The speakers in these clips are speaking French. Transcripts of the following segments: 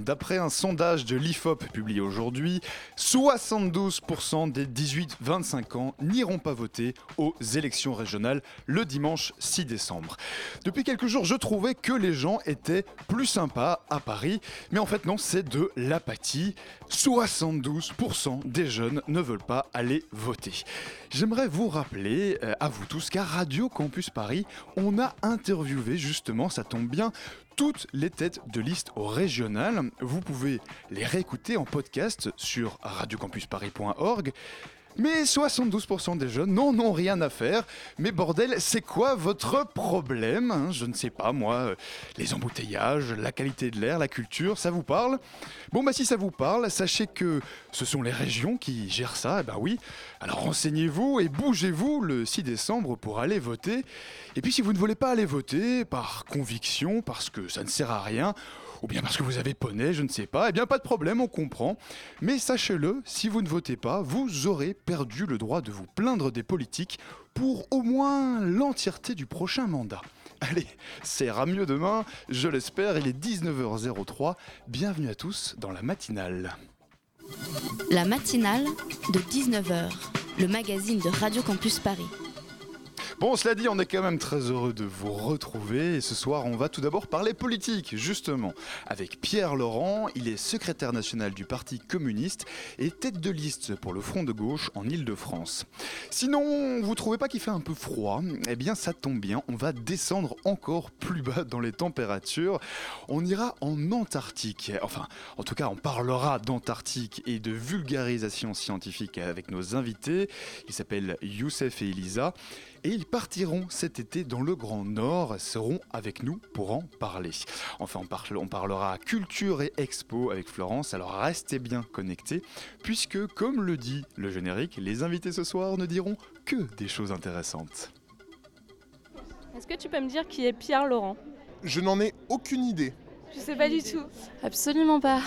D'après un sondage de l'IFOP publié aujourd'hui, 72% des 18-25 ans n'iront pas voter aux élections régionales le dimanche 6 décembre. Depuis quelques jours, je trouvais que les gens étaient plus sympas à Paris, mais en fait non, c'est de l'apathie. 72% des jeunes ne veulent pas aller voter. J'aimerais vous rappeler, euh, à vous tous, qu'à Radio Campus Paris, on a interviewé justement, ça tombe bien, toutes les têtes de liste au Vous pouvez les réécouter en podcast sur radiocampusparis.org. Mais 72% des jeunes n'en ont rien à faire. Mais bordel, c'est quoi votre problème hein? Je ne sais pas, moi. euh, Les embouteillages, la qualité de l'air, la culture, ça vous parle? Bon, bah si ça vous parle, sachez que ce sont les régions qui gèrent ça. Eh ben oui. Alors renseignez-vous et bougez-vous le 6 décembre pour aller voter. Et puis si vous ne voulez pas aller voter par conviction, parce que ça ne sert à rien, ou bien parce que vous avez poney, je ne sais pas, eh bien pas de problème, on comprend. Mais sachez-le, si vous ne votez pas, vous aurez perdu le droit de vous plaindre des politiques pour au moins l'entièreté du prochain mandat. Allez, ça ira mieux demain, je l'espère, il est 19h03. Bienvenue à tous dans la matinale. La matinale de 19h, le magazine de Radio Campus Paris. Bon, cela dit, on est quand même très heureux de vous retrouver. Et ce soir, on va tout d'abord parler politique, justement, avec Pierre Laurent. Il est secrétaire national du Parti communiste et tête de liste pour le Front de gauche en Ile-de-France. Sinon, vous trouvez pas qu'il fait un peu froid? Eh bien, ça tombe bien, on va descendre encore plus bas dans les températures. On ira en Antarctique. Enfin, en tout cas, on parlera d'Antarctique et de vulgarisation scientifique avec nos invités. Ils s'appellent Youssef et Elisa. Et ils partiront cet été dans le Grand Nord, seront avec nous pour en parler. Enfin, on, parle- on parlera culture et expo avec Florence, alors restez bien connectés, puisque, comme le dit le générique, les invités ce soir ne diront que des choses intéressantes. Est-ce que tu peux me dire qui est Pierre Laurent? Je n'en ai aucune idée. Je sais pas du tout. Absolument pas.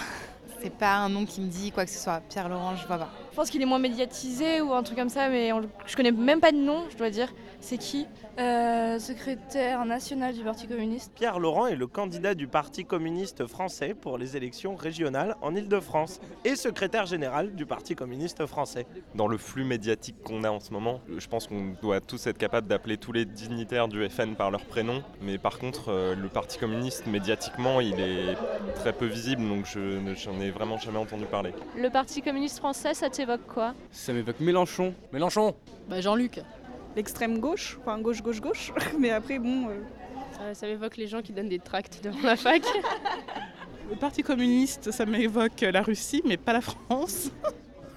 C'est pas un nom qui me dit quoi que ce soit. Pierre Laurent, je vois pas. Je pense qu'il est moins médiatisé ou un truc comme ça, mais on- je connais même pas de nom, je dois dire. C'est qui Euh, secrétaire national du Parti communiste. Pierre Laurent est le candidat du Parti communiste français pour les élections régionales en Ile-de-France et secrétaire général du Parti communiste français. Dans le flux médiatique qu'on a en ce moment, je pense qu'on doit tous être capables d'appeler tous les dignitaires du FN par leur prénom. Mais par contre, euh, le Parti communiste, médiatiquement, il est très peu visible, donc je ne- j'en ai vraiment jamais entendu parler. Le Parti communiste français, ça t'évoque quoi Ça m'évoque Mélenchon. Mélenchon Bah Jean-Luc. L'extrême gauche, enfin gauche, gauche, gauche. Mais après, bon. euh, ça, ça m'évoque les gens qui donnent des tracts devant la fac. Le Parti communiste, ça m'évoque la Russie, mais pas la France.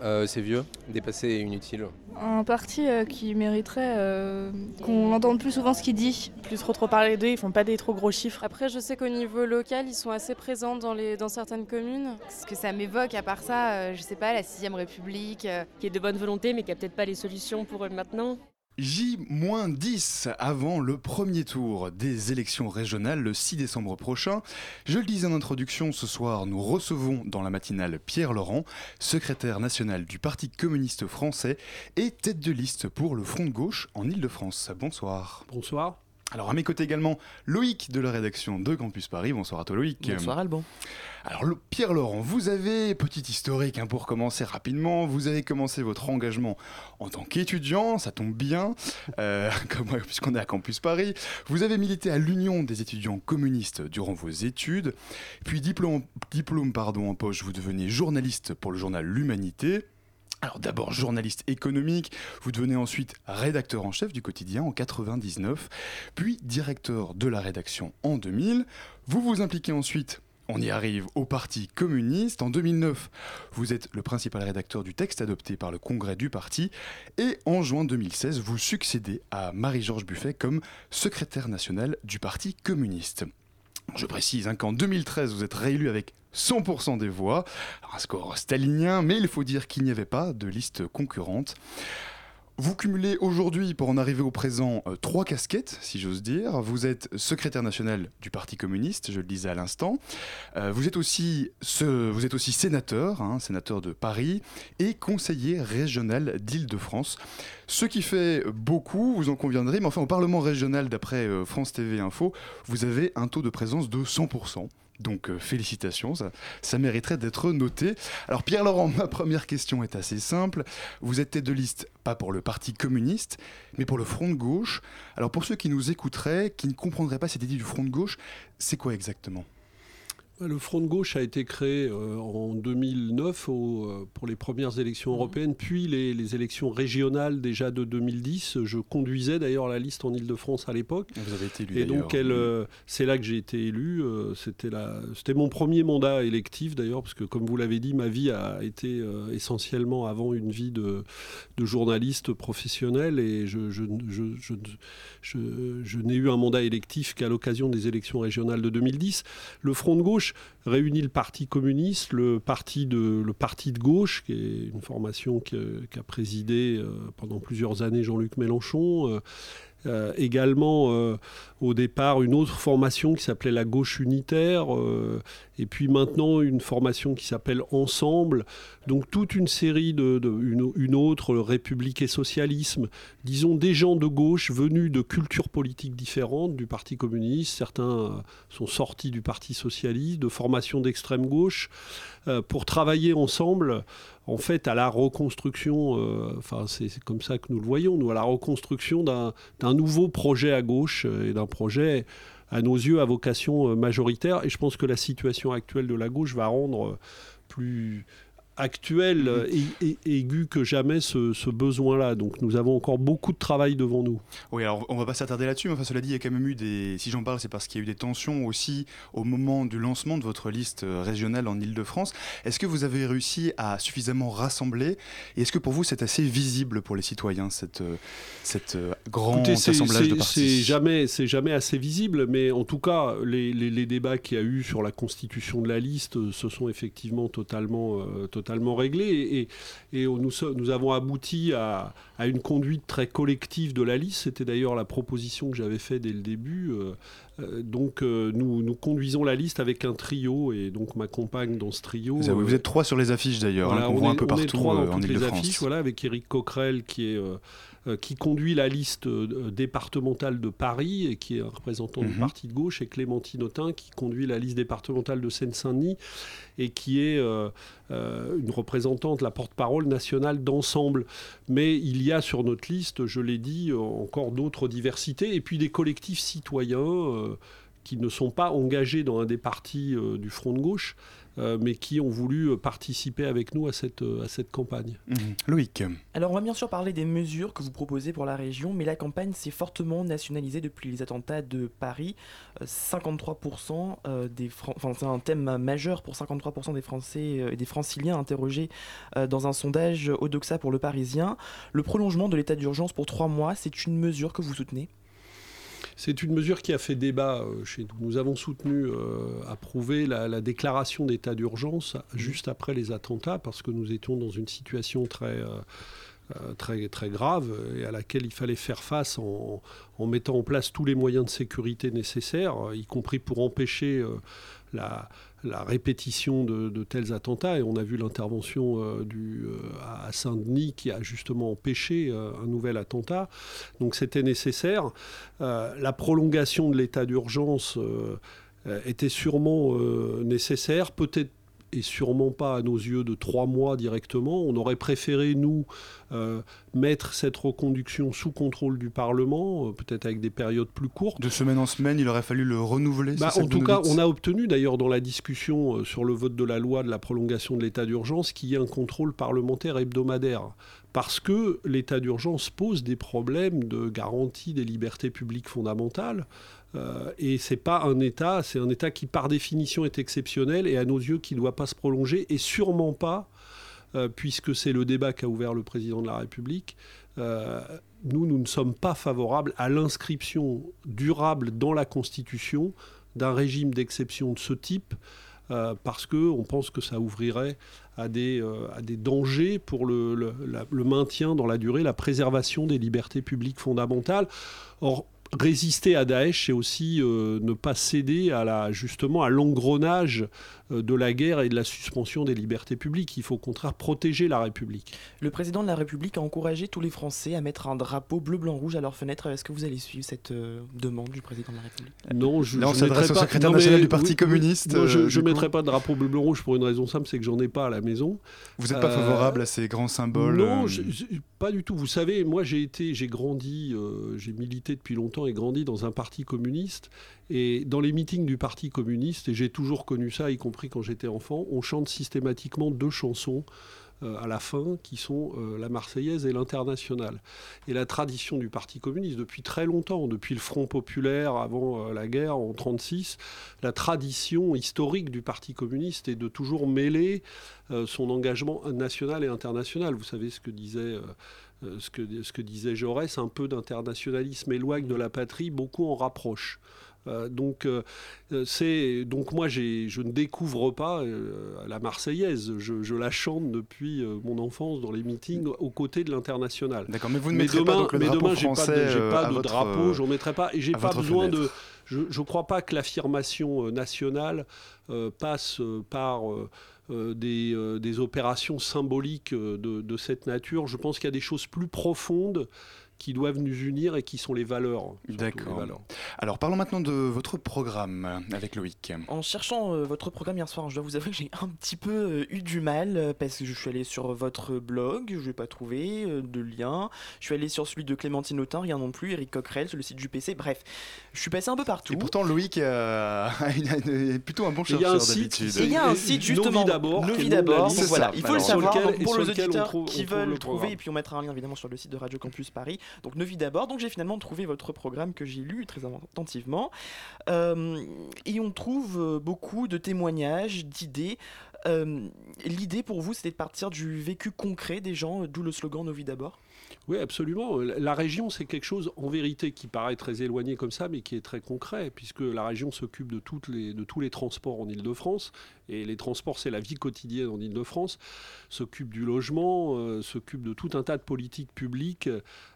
Euh, C'est vieux, dépassé et inutile. Un parti euh, qui mériterait euh, qu'on entende plus souvent ce qu'il dit. Plus trop trop parler d'eux, ils font pas des trop gros chiffres. Après, je sais qu'au niveau local, ils sont assez présents dans, les, dans certaines communes. Ce que ça m'évoque, à part ça, euh, je sais pas, la 6ème République. euh, qui est de bonne volonté mais qui a peut-être pas les solutions pour eux maintenant. J-10 avant le premier tour des élections régionales le 6 décembre prochain. Je le disais en introduction, ce soir nous recevons dans la matinale Pierre Laurent, secrétaire national du Parti communiste français et tête de liste pour le Front de gauche en Ile-de-France. Bonsoir. Bonsoir. Alors à mes côtés également Loïc de la rédaction de Campus Paris. Bonsoir à toi Loïc. Alban. Alors Pierre Laurent, vous avez, petit historique hein, pour commencer rapidement, vous avez commencé votre engagement en tant qu'étudiant, ça tombe bien, euh, puisqu'on est à Campus Paris. Vous avez milité à l'Union des étudiants communistes durant vos études, puis diplôme, diplôme pardon, en poche, vous devenez journaliste pour le journal L'Humanité. Alors d'abord journaliste économique, vous devenez ensuite rédacteur en chef du quotidien en 99, puis directeur de la rédaction en 2000. Vous vous impliquez ensuite On y arrive au Parti communiste. En 2009, vous êtes le principal rédacteur du texte adopté par le congrès du parti. Et en juin 2016, vous succédez à Marie-Georges Buffet comme secrétaire national du Parti communiste. Je précise hein, qu'en 2013, vous êtes réélu avec 100% des voix. un score stalinien, mais il faut dire qu'il n'y avait pas de liste concurrente. Vous cumulez aujourd'hui, pour en arriver au présent, euh, trois casquettes, si j'ose dire. Vous êtes secrétaire national du Parti communiste, je le disais à l'instant. Euh, vous, êtes aussi vous êtes aussi sénateur, hein, sénateur de Paris, et conseiller régional d'Île-de-France. Ce qui fait beaucoup, vous en conviendrez, mais enfin au Parlement régional, d'après euh, France TV Info, vous avez un taux de présence de 100%. Donc euh, félicitations, ça, mériterait d'être noté. Alors Pierre-Laurent, ma première question est assez simple. Vous êtes tête de liste pas pour le Parti communiste, mais pour le Front de gauche. Alors pour ceux qui nous écouteraient, qui ne comprendraient pas cette idée du Front de gauche, c'est quoi exactement? Le Front de gauche a été créé euh, en 2009 euh, pour les premières élections européennes, puis les, élections régionales déjà de 2010. Je conduisais d'ailleurs la liste en Ile-de-France à l'époque. Vous avez été élu. Et donc euh, c'est là que j'ai été élu. C'était mon premier mandat électif d'ailleurs, parce que comme vous l'avez dit, ma vie a été essentiellement avant une vie de, journaliste professionnel et je, je, je n'ai eu un mandat électif qu'à l'occasion des élections régionales de 2010. Le Front de gauche réunit le Parti communiste, le parti de, gauche, qui est une formation qu'a présidé euh, pendant plusieurs années Jean-Luc Mélenchon. Euh, également euh, au départ une autre formation qui s'appelait la gauche unitaire, euh, et puis maintenant une formation qui s'appelle Ensemble. Donc toute une série de, une, autre République et socialisme. Disons des gens de gauche venus de cultures politiques différentes du Parti communiste. Certains sont sortis du Parti socialiste, de formations d'extrême gauche, pour travailler ensemble en fait à la reconstruction, euh, c'est comme ça que nous le voyons, nous, à la reconstruction d'un nouveau projet à gauche euh, et d'un projet à nos yeux à vocation euh, majoritaire. Et je pense que la situation actuelle de la gauche va rendre plus actuel mhm. et, aigu que jamais ce, besoin-là. Donc nous avons encore beaucoup de travail devant nous. Oui, alors on va pas s'attarder là-dessus, mais enfin cela dit, il y a quand même eu des... Si j'en parle, c'est parce qu'il y a eu des tensions aussi au moment du lancement de votre liste euh, régionale en Ile-de-France. Est-ce que vous avez réussi à suffisamment rassembler? Et est-ce que pour vous c'est assez visible pour les citoyens, cette, euh, cette euh, grand assemblage de partis C'est jamais, jamais assez visible, mais en tout cas, les, les, débats qu'il y a eu sur la constitution de la liste se sont effectivement totalement, totalement totalement réglé. Et, et nous, nous, avons abouti à, à, une conduite très collective de la liste. C'était d'ailleurs la proposition que j'avais faite dès le début. Euh, euh, donc euh, nous, nous, conduisons la liste avec un trio et donc ma compagne dans ce trio. Vous, êtes trois sur les affiches d'ailleurs, hein, on, voit un peu partout trois dans en toutes les affiches, voilà, avec Eric Coquerel qui est qui conduit la liste euh, départementale de Paris et qui est un représentant du mhm. parti de gauche, et Clémentine Autain qui conduit la liste départementale de Seine-Saint-Denis et qui est euh, une représentante, la porte-parole nationale d'ensemble. Mais il y a sur notre liste, je l'ai dit, encore d'autres diversités et puis des collectifs citoyens qui ne sont pas engagés dans un des partis du Front de gauche, euh, mais qui ont voulu euh, participer avec nous à cette, euh, à cette campagne. Mmh. Loïc. Alors on va bien sûr parler des mesures que vous proposez pour la région, mais la campagne s'est fortement nationalisée depuis les attentats de Paris. 53% des enfin, c'est un thème majeur pour 53% des Français et des Franciliens interrogés dans un sondage Odoxa pour le Parisien. Le prolongement de l'état d'urgence pour trois mois, c'est une mesure que vous soutenez? C'est une mesure qui a fait débat euh, chez nous. Nous avons soutenu, euh, approuvé la, déclaration d'état d'urgence juste après les attentats parce que nous étions dans une situation très... Euh, très, très grave et à laquelle il fallait faire face en, mettant en place tous les moyens de sécurité nécessaires, y compris pour empêcher la, la répétition de, tels attentats. Et on a vu l'intervention euh, euh, à Saint-Denis qui a justement empêché euh, un nouvel attentat. Donc c'était nécessaire. la prolongation de l'état d'urgence était sûrement nécessaire, peut-être et sûrement pas à nos yeux de trois mois directement. On aurait préféré, nous, euh, mettre cette reconduction sous contrôle du Parlement, euh, peut-être avec des périodes plus courtes. De semaine en semaine, il aurait fallu le renouveler bah, En tout cas, on a obtenu d'ailleurs dans la discussion euh, sur le vote de la loi de la prolongation de l'état d'urgence qu'il y ait un contrôle parlementaire hebdomadaire parce que l'état d'urgence pose des problèmes de garantie des libertés publiques fondamentales. Euh, et c'est pas un État, c'est un État qui par définition est exceptionnel et à nos yeux qui ne doit pas se prolonger et sûrement pas, euh, puisque c'est le débat qu'a ouvert le président de la République. Euh, nous, nous ne sommes pas favorables à l'inscription durable dans la Constitution d'un régime d'exception de ce type. parce qu'on pense que ça ouvrirait à des, à des dangers pour le, le, le, maintien dans la durée, la préservation des libertés publiques fondamentales. Or, résister à Daesh, c'est aussi euh, ne pas céder à la, justement à l'engrenage de la guerre et de la suspension des libertés publiques. Il faut au contraire protéger la République. Le président de la République a encouragé tous les Français à mettre un drapeau bleu, blanc, rouge à leur fenêtre. Est-ce que vous allez suivre cette euh, demande du président de la République? Non, je, Là, on je s'adresse mettrai au pas- secrétaire non, mais- du Parti oui, communiste. Non, je euh, ne coup. mettrai pas de drapeau bleu, blanc, rouge pour une raison simple, c'est que j'en ai pas à la maison. Vous n'êtes pas Euh, favorable à ces grands symboles Non, euh, je- je- pas du tout. Vous savez, moi j'ai été, j'ai grandi, euh, j'ai milité depuis longtemps et grandi dans un parti communiste. Et dans les meetings du parti communiste, et j'ai toujours connu ça, y compris quand j'étais enfant, on chante systématiquement deux chansons euh, à la fin qui sont euh, la Marseillaise et l'Internationale. Et la tradition du Parti communiste depuis très longtemps, depuis le Front populaire avant euh, la guerre en 36, la tradition historique du Parti communiste est de toujours mêler son engagement national et international. Vous savez ce que disait ce que, ce que disait Jaurès, un peu d'internationalisme éloigne de la patrie, beaucoup en rapproche. Euh, donc, euh, c'est donc moi je ne découvre pas euh, la Marseillaise. Je, je la chante depuis mon enfance dans les meetings aux côtés de l'international. D'accord, mais vous ne mettrez pas demain, donc le mais drapeau demain, j'ai pas de, français, pas de votre, drapeau, j'en mettrai pas, et j'ai pas besoin de. Je ne crois pas que l'affirmation nationale passe par des, des opérations symboliques de, de cette nature. Je pense qu'il y a des choses plus profondes qui doivent nous unir et qui sont les valeurs. D'accord. Alors parlons maintenant de votre programme avec Loïc. En cherchant euh, votre programme hier soir, je dois vous avouer que j'ai un petit peu euh, eu du mal euh, parce que je suis allé sur votre blog, je n'ai pas trouvé euh, de lien. Je suis allé sur celui de Clémentine Autain, rien non plus. Eric Coquerel sur le site du PC. Bref, je suis passé un peu partout. Et pourtant Loïc euh, est plutôt un bon chercheur d'habitude. il y a un site justement, Novi d'abord, le d'abord. voilà, C'est il ça. faut le Alors, savoir lequel- donc et pour les auditeurs trouve- on qui veulent le le trouver. Et puis on mettra un lien évidemment sur le site de Radio Campus Paris. Donc Novi d'abord. Donc j'ai finalement trouvé votre programme que j'ai lu très attentivement. Euh, et on trouve euh, beaucoup de témoignages, d'idées. Euh, L'idée pour vous, c'était de partir du vécu concret des gens, d'où le slogan Novi d'abord Oui, absolument. La région, c'est quelque chose, en vérité, qui paraît très éloigné comme ça, mais qui est très concret, puisque la région s'occupe de, de tous les transports en Ile-de-France. Et les transports, c'est la vie quotidienne en Ile-de-France. S'occupe du logement, euh, s'occupe de tout un tas de politiques publiques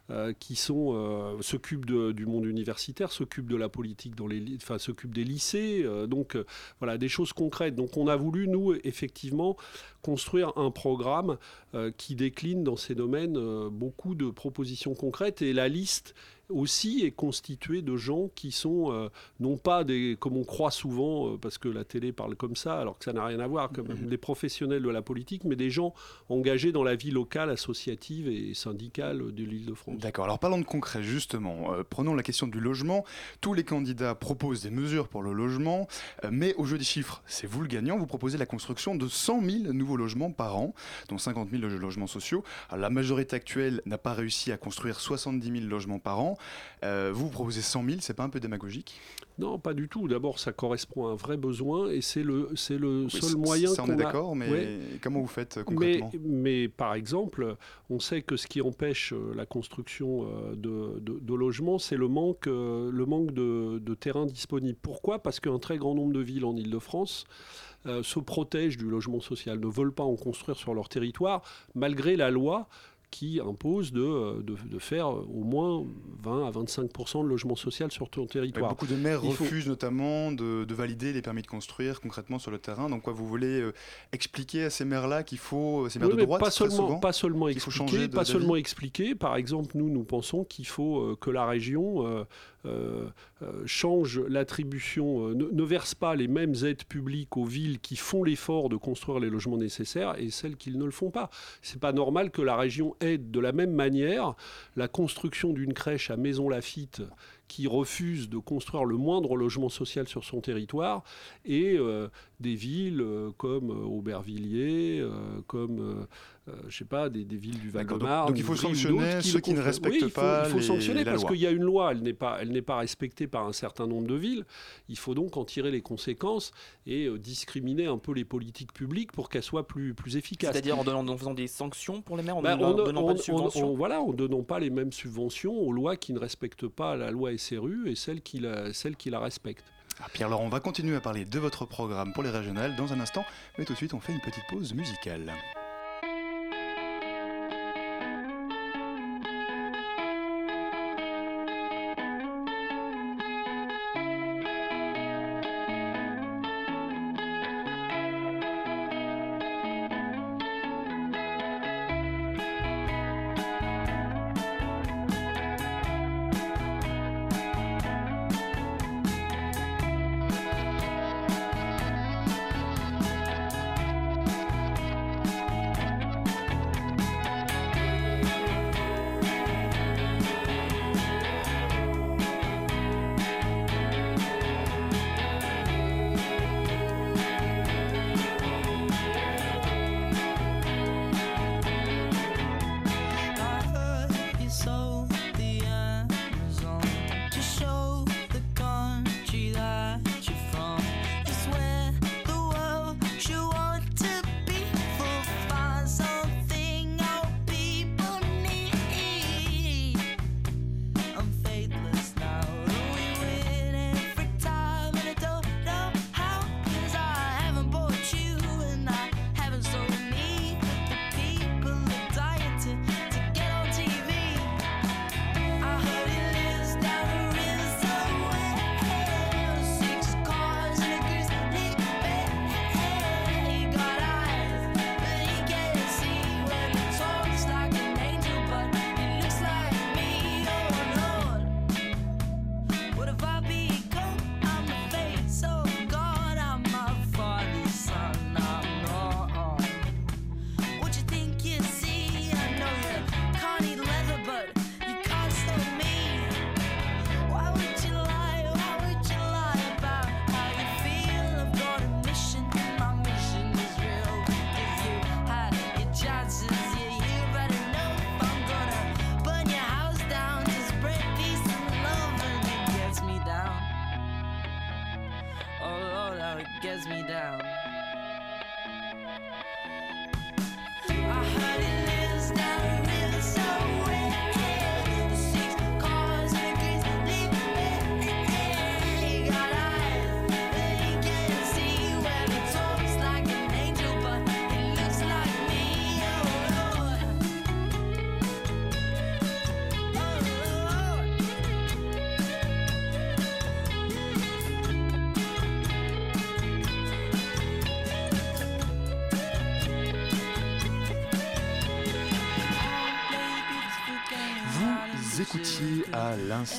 euh, qui sont. euh, s'occupe de- du monde universitaire, s'occupe de la politique dans les. Enfin, s'occupe des lycées. euh, donc, euh, voilà, des choses concrètes. Donc, on a voulu, nous, effectivement, construire un programme qui décline dans ces domaines beaucoup de propositions concrètes et la liste aussi est constituée de gens qui sont euh, non pas des comme on croit souvent euh, parce que la télé parle comme ça alors que ça n'a rien à voir comme des professionnels de la politique mais des gens engagés dans la vie locale associative et syndicale de l'Île-de-France. D'accord, alors parlons de concret justement. Euh, prenons la question du logement. Tous les candidats proposent des mesures pour le logement, mais au jeu des chiffres, c'est vous le gagnant. Vous proposez la construction de 100 000 nouveaux logements par an, dont 50 000 lo- logements sociaux. Alors, la majorité actuelle n'a pas réussi à construire 70 000 logements par an. Euh, vous, vous proposez 100 000, c'est pas un peu démagogique? Non, pas du tout. D'abord, ça correspond à un vrai besoin et c'est le, c'est le Oui, seul moyen Ça, on est a- d'accord, mais Ouais. comment vous faites euh, Mais, concrètement? Mais par exemple, on sait que ce qui empêche euh, la construction de, de- de logements, c'est le manque, le manque de, de terrain disponible. Pourquoi? Parce qu'un très grand nombre de villes en Ile-de-France euh, se protègent du logement social, ne veulent pas en construire sur leur territoire, malgré la loi qui impose de, euh, de, de faire euh, au moins 20 à 25 de logement social sur ton territoire. Beaucoup de maires Il faut- refusent notamment de, de valider les permis de construire concrètement sur le terrain. Donc quoi, vous voulez euh, expliquer à ces maires-là qu'il faut, ces maires Oui, de droite pas seulement, souvent, pas seulement qu'il faut changer expliquer, pas seulement expliquer. Par exemple, nous, nous pensons qu'il faut que la région change l'attribution, euh, ne, ne verse pas les mêmes aides publiques aux villes qui font l'effort de construire les logements nécessaires et celles qui ne le font pas. C'est pas normal que la région aide de la même manière la construction d'une crèche à Maison Lafitte qui refuse de construire le moindre logement social sur son territoire et des villes comme Aubervilliers, comme je sais pas, des, villes du Val-de-Marne. Donc il faut sanctionner ceux qui, ne respectent pas il faut, il faut sanctionner parce qu'il y a une loi, elle n'est pas, elle n'est pas respectée par un certain nombre de villes. Il faut donc en tirer les conséquences et discriminer un peu les politiques publiques pour qu'elles soient plus, plus efficaces. C'est-à-dire en, en, faisant des sanctions pour les maires, en bah, ne donnant pas de subventions Voilà, en donnant pas les mêmes subventions aux lois qui ne respectent pas la loi SRU et celles qui la, celles qui la respectent. Ah, Pierre-Laurent, on va continuer à parler de votre programme pour les régionales dans un instant, mais tout de suite on fait une petite pause musicale.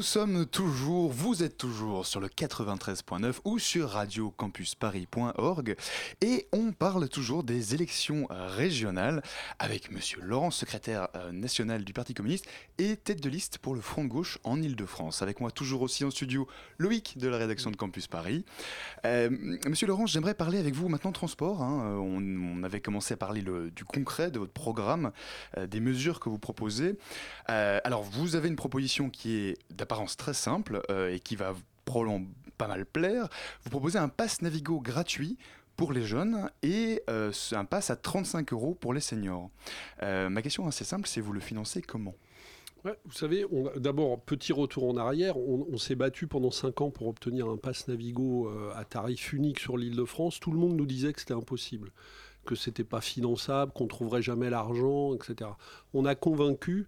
Nous sommes toujours, vous êtes toujours sur le 93.9 ou sur radiocampusparis.org et on parle toujours des élections régionales avec monsieur Laurent, secrétaire euh, national du Parti communiste et tête de liste pour le Front de gauche en Ile-de-France. Avec moi toujours aussi en studio Loïc de la rédaction de Campus Paris. Euh, monsieur Laurent, j'aimerais parler avec vous maintenant transport. Hein. On, avait commencé à parler du concret de votre programme, euh, des mesures que vous proposez. alors vous avez une proposition qui d'apparence très simple euh, et qui va probablement pas mal plaire. Vous proposez un pass Navigo gratuit pour les jeunes et euh, un pass à 35 euros pour les seniors. Euh, ma question est assez simple, c'est vous le financez comment? Vous savez, d'abord, petit retour en arrière, on, s'est battu pendant 5 ans pour obtenir un pass Navigo à tarif unique sur l'île de France. Tout le monde nous disait que c'était impossible, que c'était pas finançable, qu'on trouverait jamais l'argent, etc. On a convaincu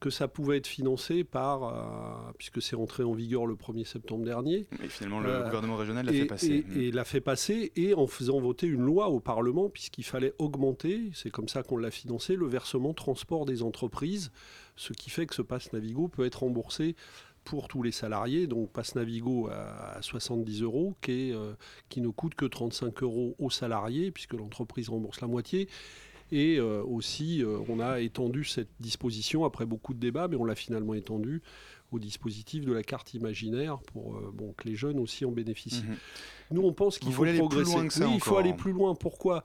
que ça pouvait être financé par, euh, puisque c'est rentré en vigueur le 1er septembre dernier. Et finalement, le euh, gouvernement régional l'a fait passer. Et, et l'a fait passer, et en faisant voter une loi au Parlement, puisqu'il fallait augmenter, c'est comme ça qu'on l'a financé, le versement transport des entreprises, ce qui fait que ce passe Navigo peut être remboursé pour tous les salariés, donc Pass Navigo à 70 euros, qui, est, euh, qui ne coûte que 35 euros aux salariés, puisque l'entreprise rembourse la moitié. Et euh, aussi, euh, on a étendu cette disposition après beaucoup de débats, mais on l'a finalement étendu au dispositif de la carte imaginaire pour bon, que les jeunes aussi en bénéficient. Mhm. Nous, on pense qu'il faut aller plus progresser. loin que ça oui, il faut aller plus loin. Pourquoi?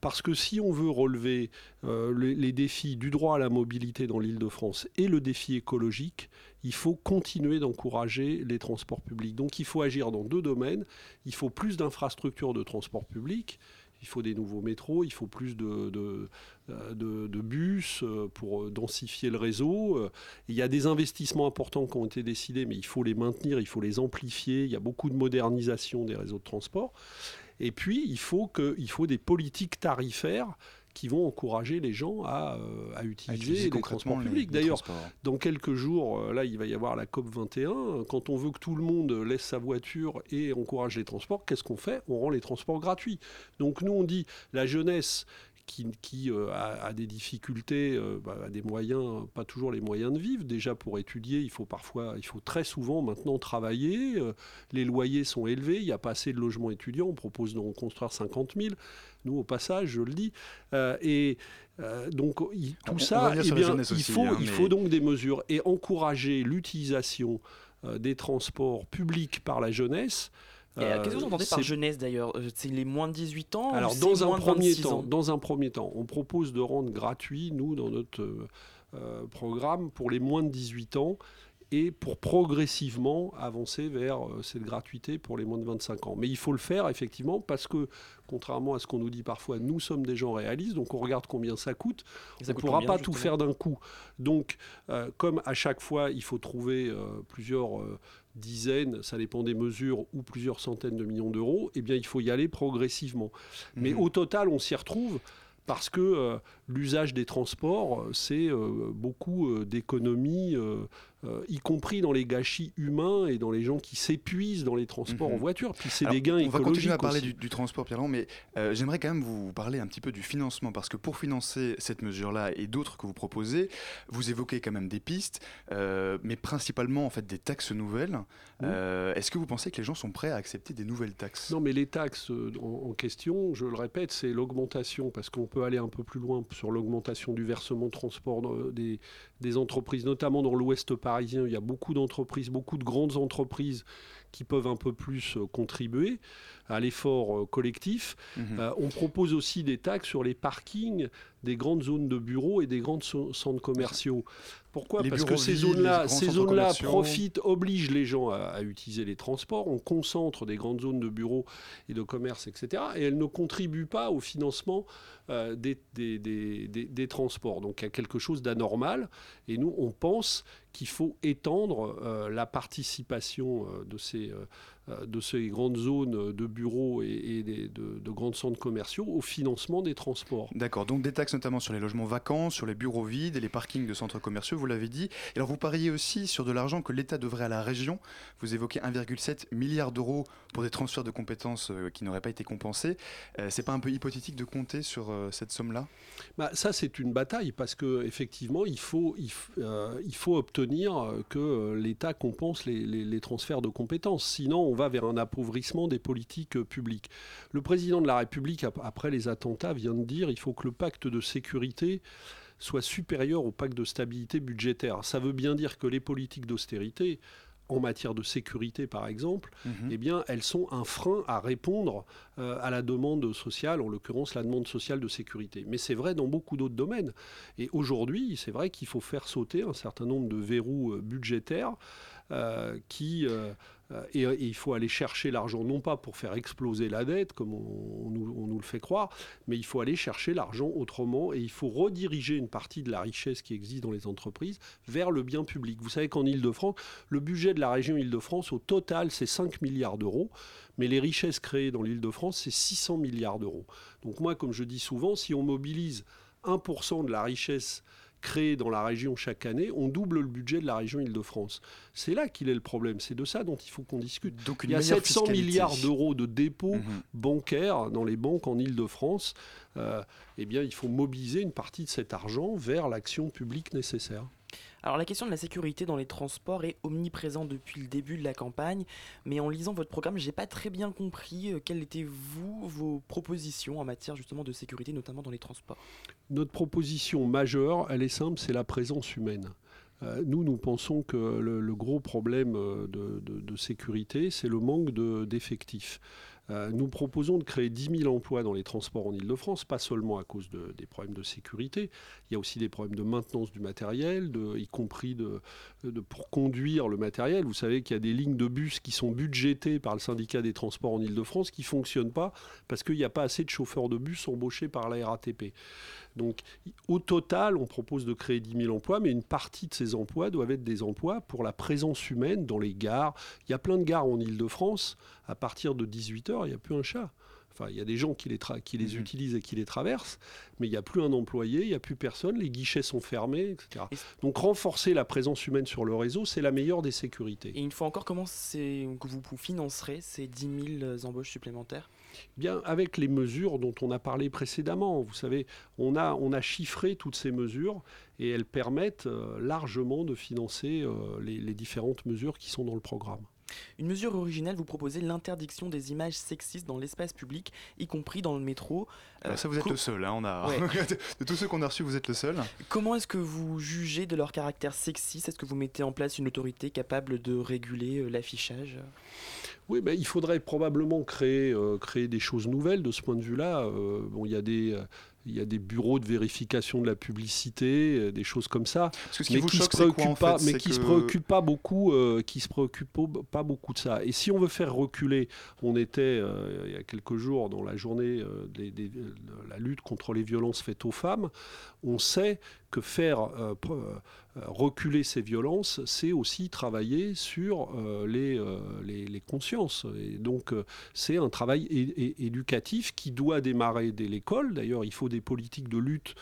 Parce que si on veut relever euh, les, les défis du droit à la mobilité dans l'Île-de-France et le défi écologique, il faut continuer d'encourager les transports publics. Donc il faut agir dans deux domaines. Il faut plus d'infrastructures de transport public. Il faut des nouveaux métros, il faut plus de, euh, bus euh, pour euh, densifier le réseau. Il y a des investissements importants qui ont été décidés, mais il faut les maintenir, il faut les amplifier. Il y a beaucoup de modernisation des réseaux de transport. Et puis, il faut des politiques tarifaires qui vont encourager les gens à, euh, à utiliser, utiliser les transports publics. D'ailleurs, dans quelques jours, euh, là, il va y avoir la COP 21. Quand on veut que tout le monde laisse sa voiture et encourage les transports, qu'est-ce qu'on fait? On rend les transports gratuits. Donc nous, on dit la jeunesse qui, qui, euh, a, a des difficultés, euh, bah, a des moyens, pas toujours les moyens de vivre. Déjà pour étudier, il faut parfois, il faut très souvent maintenant travailler. euh, les loyers sont élevés, il n'y a pas assez de logements étudiants. On propose d'en construire 50 000. Nous, au passage, je le dis. Et donc il- tout on ça, eh bien, il aussi, faut, hein, il faut donc des mesures et encourager l'utilisation des transports publics par la jeunesse. Et, euh, Qu'est-ce que vous Euh, entendez par jeunesse d'ailleurs? Euh, C'est les moins de 18 ans alors, dans un, moins premier 26 temps, ans? dans un premier temps, on propose de rendre gratuit, nous, dans notre euh, euh, programme, pour les moins de 18 ans, et pour progressivement avancer vers euh, cette gratuité pour les moins de 25 ans. Mais il faut le faire, effectivement, parce que, contrairement à ce qu'on nous dit parfois, nous sommes des gens réalistes, donc on regarde combien ça coûte. Ça on ne pourra combien, pas tout faire d'un coup. Donc, euh, comme à chaque fois, il faut trouver euh, plusieurs euh, dizaines, ça dépend des mesures, ou plusieurs centaines de millions d'euros, eh bien, il faut y aller progressivement. Mais Mhm. au total, on s'y retrouve parce que euh, l'usage des transports, euh, c'est euh, beaucoup euh, d'économies, euh, y compris dans les gâchis humains et dans les gens qui s'épuisent dans les transports Mhm. en voiture. Puis c'est des gains On va écologiques continuer à parler du, du transport, Pierre mais euh, j'aimerais quand même vous parler un petit peu du financement, parce que pour financer cette mesure-là et d'autres que vous proposez, vous évoquez quand même des pistes, euh, mais principalement en fait des taxes nouvelles. Euh, Est-ce que vous pensez que les gens sont prêts à accepter des nouvelles taxes? Non, mais les taxes en, en question, je le répète, c'est l'augmentation, parce qu'on peut aller un peu plus loin sur l'augmentation du versement transport des, des entreprises, notamment dans l'ouest parisien. Il y a beaucoup d'entreprises, beaucoup de grandes entreprises qui peuvent un peu plus euh, contribuer à l'effort euh, collectif. Mhm. Euh, on propose aussi des taxes sur les parkings des grandes zones de bureaux et des grands so- centres commerciaux. Pourquoi? Les Parce que ces zones-là, ces commerciaux. profitent, obligent les gens à, à utiliser les transports. On concentre des grandes zones de bureaux et de commerce, etc. Et elles ne contribuent pas au financement euh, des, des- des- des- des transports. Donc il y a quelque chose d'anormal. Et nous, on pense qu'il faut étendre euh, la participation euh, de, ces, de ces grandes zones de bureaux et, et des- de, de grands centres commerciaux au financement des transports. D'accord, donc des taxes notamment sur les logements vacants, sur les bureaux vides et les parkings de centres commerciaux, vous l'avez dit. Et alors vous pariez aussi sur de l'argent que l'État devrait à la région. Vous évoquez 1,7 milliard d'euros pour des transferts de compétences euh, qui n'auraient pas été compensés. Euh, C'est pas un peu hypothétique de compter sur euh, cette somme-là? Bah, ça, c'est une bataille parce que effectivement, il faut, il, euh, faut obtenir euh, que euh, l'État compense les, les- les transferts de compétences. Sinon, on va vers un appauvrissement des politiques euh, publiques. Le président de la République, ap- après les attentats, vient de dire il faut que le pacte de sécurité soit supérieur au pacte de stabilité budgétaire. Ça veut bien dire que les politiques d'austérité, en matière de sécurité par exemple, Mhm. eh bien, elles sont un frein à répondre euh, à la demande sociale, en l'occurrence la demande sociale de sécurité. Mais c'est vrai dans beaucoup d'autres domaines. Et aujourd'hui, c'est vrai qu'il faut faire sauter un certain nombre de verrous euh, budgétaires qui... euh, euh, et, il faut aller chercher l'argent, non pas pour faire exploser la dette, comme on, nous, on nous le fait croire, mais il faut aller chercher l'argent autrement et il faut rediriger une partie de la richesse qui existe dans les entreprises vers le bien public. Vous savez qu'en Ile-de-France, le budget de la région Île-de-France, au total, c'est 5 milliards d'euros, mais les richesses créées dans l'Île-de-France, c'est 600 milliards d'euros. Donc moi, comme je dis souvent, si on mobilise 1% de la richesse créée dans la région chaque année, on double le budget de la région Île-de-France. C'est là qu'il est le problème, c'est de ça dont il faut qu'on discute. Donc il y a meilleure 700 fiscalité. milliards d'euros de dépôts Mhm. bancaires dans les banques en Île-de-France. Euh, eh bien, il faut mobiliser une partie de cet argent vers l'action publique nécessaire. Alors la question de la sécurité dans les transports est omniprésente depuis le début de la campagne, mais en lisant votre programme, j'ai pas très bien compris euh, quelles étaient vous vos propositions en matière justement de sécurité, notamment dans les transports? Notre proposition majeure, elle est simple, c'est la présence humaine. Euh, nous, nous pensons que le, gros problème euh, de, sécurité, c'est le manque de- d'effectifs. Euh, nous proposons de créer 10 000 emplois dans les transports en Ile-de-France, pas seulement à cause de- des problèmes de sécurité, il y a aussi des problèmes de maintenance du matériel, y compris pour conduire le matériel. Vous savez qu'il y a des lignes de bus qui sont budgétées par le syndicat des transports en Ile-de-France qui ne fonctionnent pas parce qu'il n'y a pas assez de chauffeurs de bus embauchés par la RATP. Donc au total, on propose de créer 10 000 emplois, mais une partie de ces emplois doivent être des emplois pour la présence humaine dans les gares. Il y a plein de gares en Ile-de-France. À partir de 18h, il n'y a plus un chat. Enfin, il y a des gens qui les, qui les utilisent et qui les traversent, mais il n'y a plus un employé, il n'y a plus personne, les guichets sont fermés, etc. Donc renforcer la présence humaine sur le réseau, c'est la meilleure des sécurités. Et une fois encore, comment que vous financerez ces 10 000 embauches supplémentaires? Bien, avec les mesures dont on a parlé précédemment, vous savez, on a, on a chiffré toutes ces mesures et elles permettent euh, largement de financer euh, les, les différentes mesures qui sont dans le programme. Une mesure originale, vous proposez l'interdiction des images sexistes dans l'espace public, y compris dans le métro. Alors Euh, ça, vous êtes co- le seul. hein, on a... Ouais. de tous ceux qu'on a reçus, vous êtes le seul. Comment est-ce que vous jugez de leur caractère sexiste? Est-ce que vous mettez en place une autorité capable de réguler euh, l'affichage? Oui, ben, il faudrait probablement créer, euh, créer des choses nouvelles de ce point de vue-là. Euh, bon, il y a des... il y a des bureaux de vérification de la publicité, euh, des choses comme ça, que ce qui mais vous qui se c'est quoi, préoccupent en pas, fait? mais se beaucoup, euh, qui se pas- beaucoup de ça. Et si on veut faire reculer, on était euh, il y a quelques jours dans la journée euh, des- des- de la lutte contre les violences faites aux femmes, on sait que faire reculer ces violences, c'est aussi travailler sur euh, les, euh, les, les consciences. Et donc, euh, c'est un travail éducatif qui doit démarrer dès l'école. D'ailleurs, il faut des politiques de lutte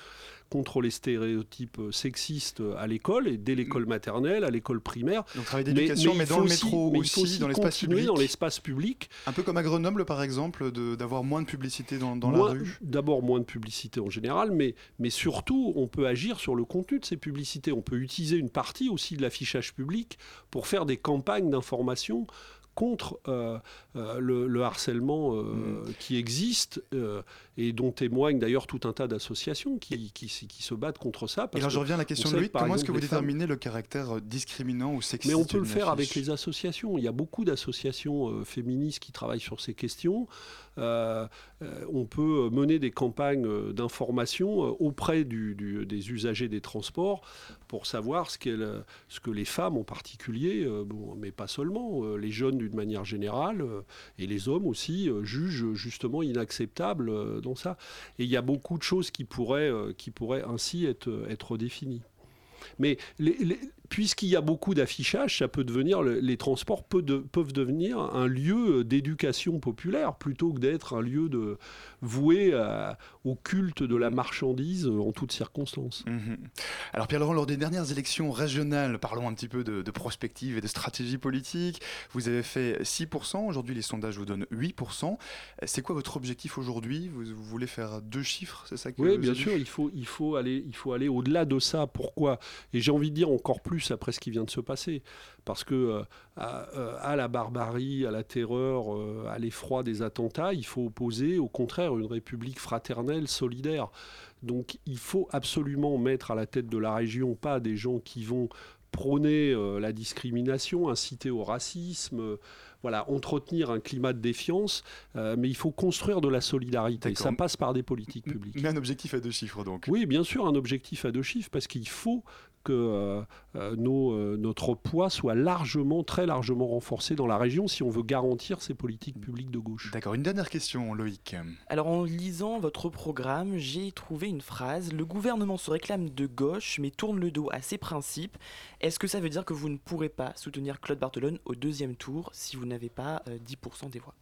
contre les stéréotypes euh, sexistes à l'école, et dès l'école maternelle, à l'école primaire. Donc travail d'éducation, mais, dans le métro aussi, aussi dans l'espace public. dans l'espace public. Un peu comme à Grenoble, par exemple, d'avoir moins de publicité dans, dans Moins- la rue. D'abord moins de publicité en général, mais, mais surtout on peut agir sur le contenu de ces publicités. On peut utiliser une partie aussi de l'affichage public pour faire des campagnes d'information contre euh, euh, le, le harcèlement euh, Mm. qui existe euh, et dont témoignent d'ailleurs tout un tas d'associations qui, qui, se battent contre ça. Et alors je reviens à la on question de par comment est-ce que vous femmes- déterminez le caractère euh, discriminant ou sexiste mais on peut le faire avec les associations. Il y a beaucoup d'associations euh, féministes qui travaillent sur ces questions. Euh, on peut mener des campagnes d'information auprès du- du- des usagers des transports pour savoir ce, euh, ce que les femmes en particulier, bon, mais pas seulement, les jeunes d'une manière générale et les hommes aussi jugent justement inacceptable ça. Et il y a beaucoup de choses qui pourraient, euh, qui pourraient ainsi être, être définies. Mais les- puisqu'il y a beaucoup d'affichage, ça peut devenir, le- les transports de- peuvent devenir un lieu d'éducation populaire plutôt que d'être un lieu de, voué à- au culte de la marchandise euh, en toutes circonstances. Mhm. Alors Pierre Laurent, lors des dernières élections régionales, parlons un petit peu de, de prospective et de stratégie politique. Vous avez fait 6%, aujourd'hui les sondages vous donnent 8%. C'est quoi votre objectif aujourd'hui? Vous, vous voulez faire deux chiffres, c'est ça que Oui, bien sûr, il faut, il faut aller, il faut aller au-delà de ça. Pourquoi? Et j'ai envie de dire encore plus après ce qui vient de se passer. Parce que euh, à, euh, à la barbarie, à la terreur, euh, à l'effroi des attentats, il faut opposer au contraire une république fraternelle, solidaire. Donc il faut absolument mettre à la tête de la région pas des gens qui vont prôner euh, la discrimination, inciter au racisme, euh, voilà, entretenir un climat de défiance, euh, mais il faut construire de la solidarité. Ça passe par des politiques publiques. Mais un objectif à deux chiffres donc. Oui, bien sûr, un objectif à deux chiffres, parce qu'il faut que euh, euh, nos, euh, notre poids soit largement, très largement renforcé dans la région si on veut garantir ces politiques publiques de gauche. D'accord, une dernière question, Loïc. Alors en lisant votre programme, j'ai trouvé une phrase Le gouvernement se réclame de gauche mais tourne le dos à ses principes. Est-ce que ça veut dire que vous ne pourrez pas soutenir Claude Barthelone au deuxième tour si vous n'avez pas euh, 10% des voix?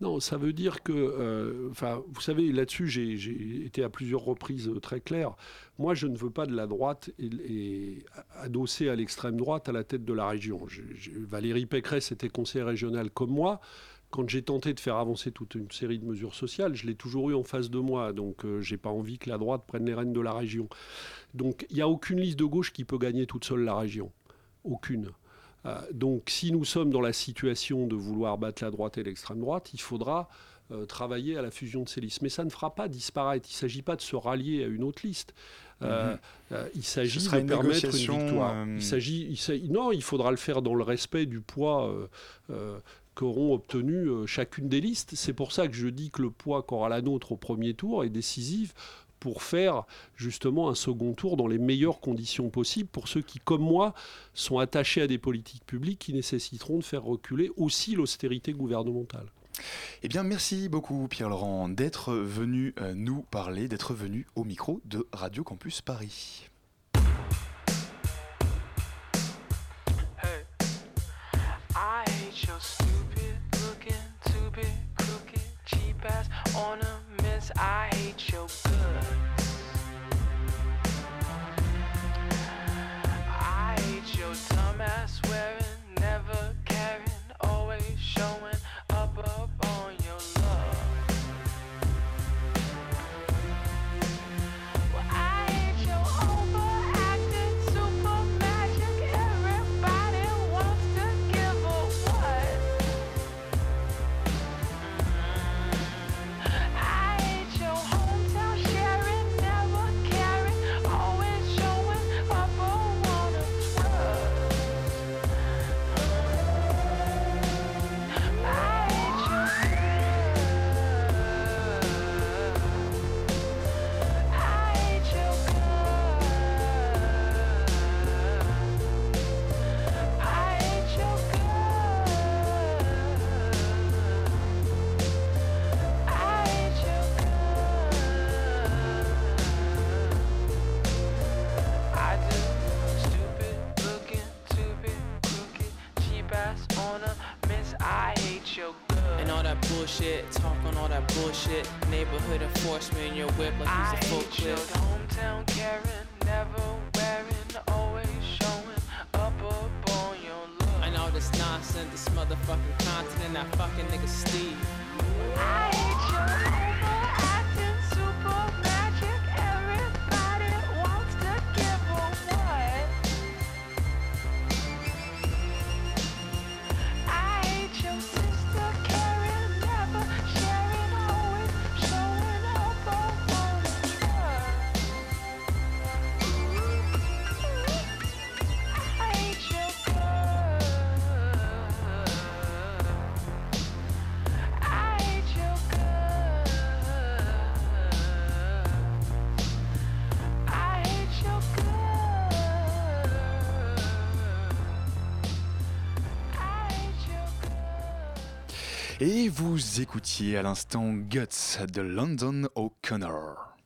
Non, ça veut dire que, euh, vous savez, là-dessus, j'ai- été à plusieurs reprises euh, très clair. Moi, je ne veux pas de la droite et, et adossée à l'extrême droite à la tête de la région. Valérie Pécresse était conseillère régionale comme moi. quand j'ai tenté de faire avancer toute une série de mesures sociales, je l'ai toujours eu en face de moi. Donc, euh, j'ai pas envie que la droite prenne les rênes de la région. Donc, il n'y a aucune liste de gauche qui peut gagner toute seule la région. Aucune. Euh, donc, si nous sommes dans la situation de vouloir battre la droite et l'extrême droite, il faudra euh, travailler à la fusion de ces listes. Mais ça ne fera pas disparaître. Il ne s'agit pas de se rallier à une autre liste. Euh, Mhm. euh, il s'agit de une permettre une victoire. euh, Il s'agit, non, il faudra le faire dans le respect du poids euh, qu'auront obtenu chacune des listes. C'est pour ça que je dis que le poids qu'aura la nôtre au premier tour est décisif pour faire justement un second tour dans les meilleures conditions possibles pour ceux qui, comme moi, sont attachés à des politiques publiques qui nécessiteront de faire reculer aussi l'austérité gouvernementale. Eh bien, merci beaucoup, Pierre-Laurent, d'être venu euh, nous parler, d'être venu au micro de Radio Campus Paris. I hate your vous écoutiez à l'instant Guts de London O'Connor.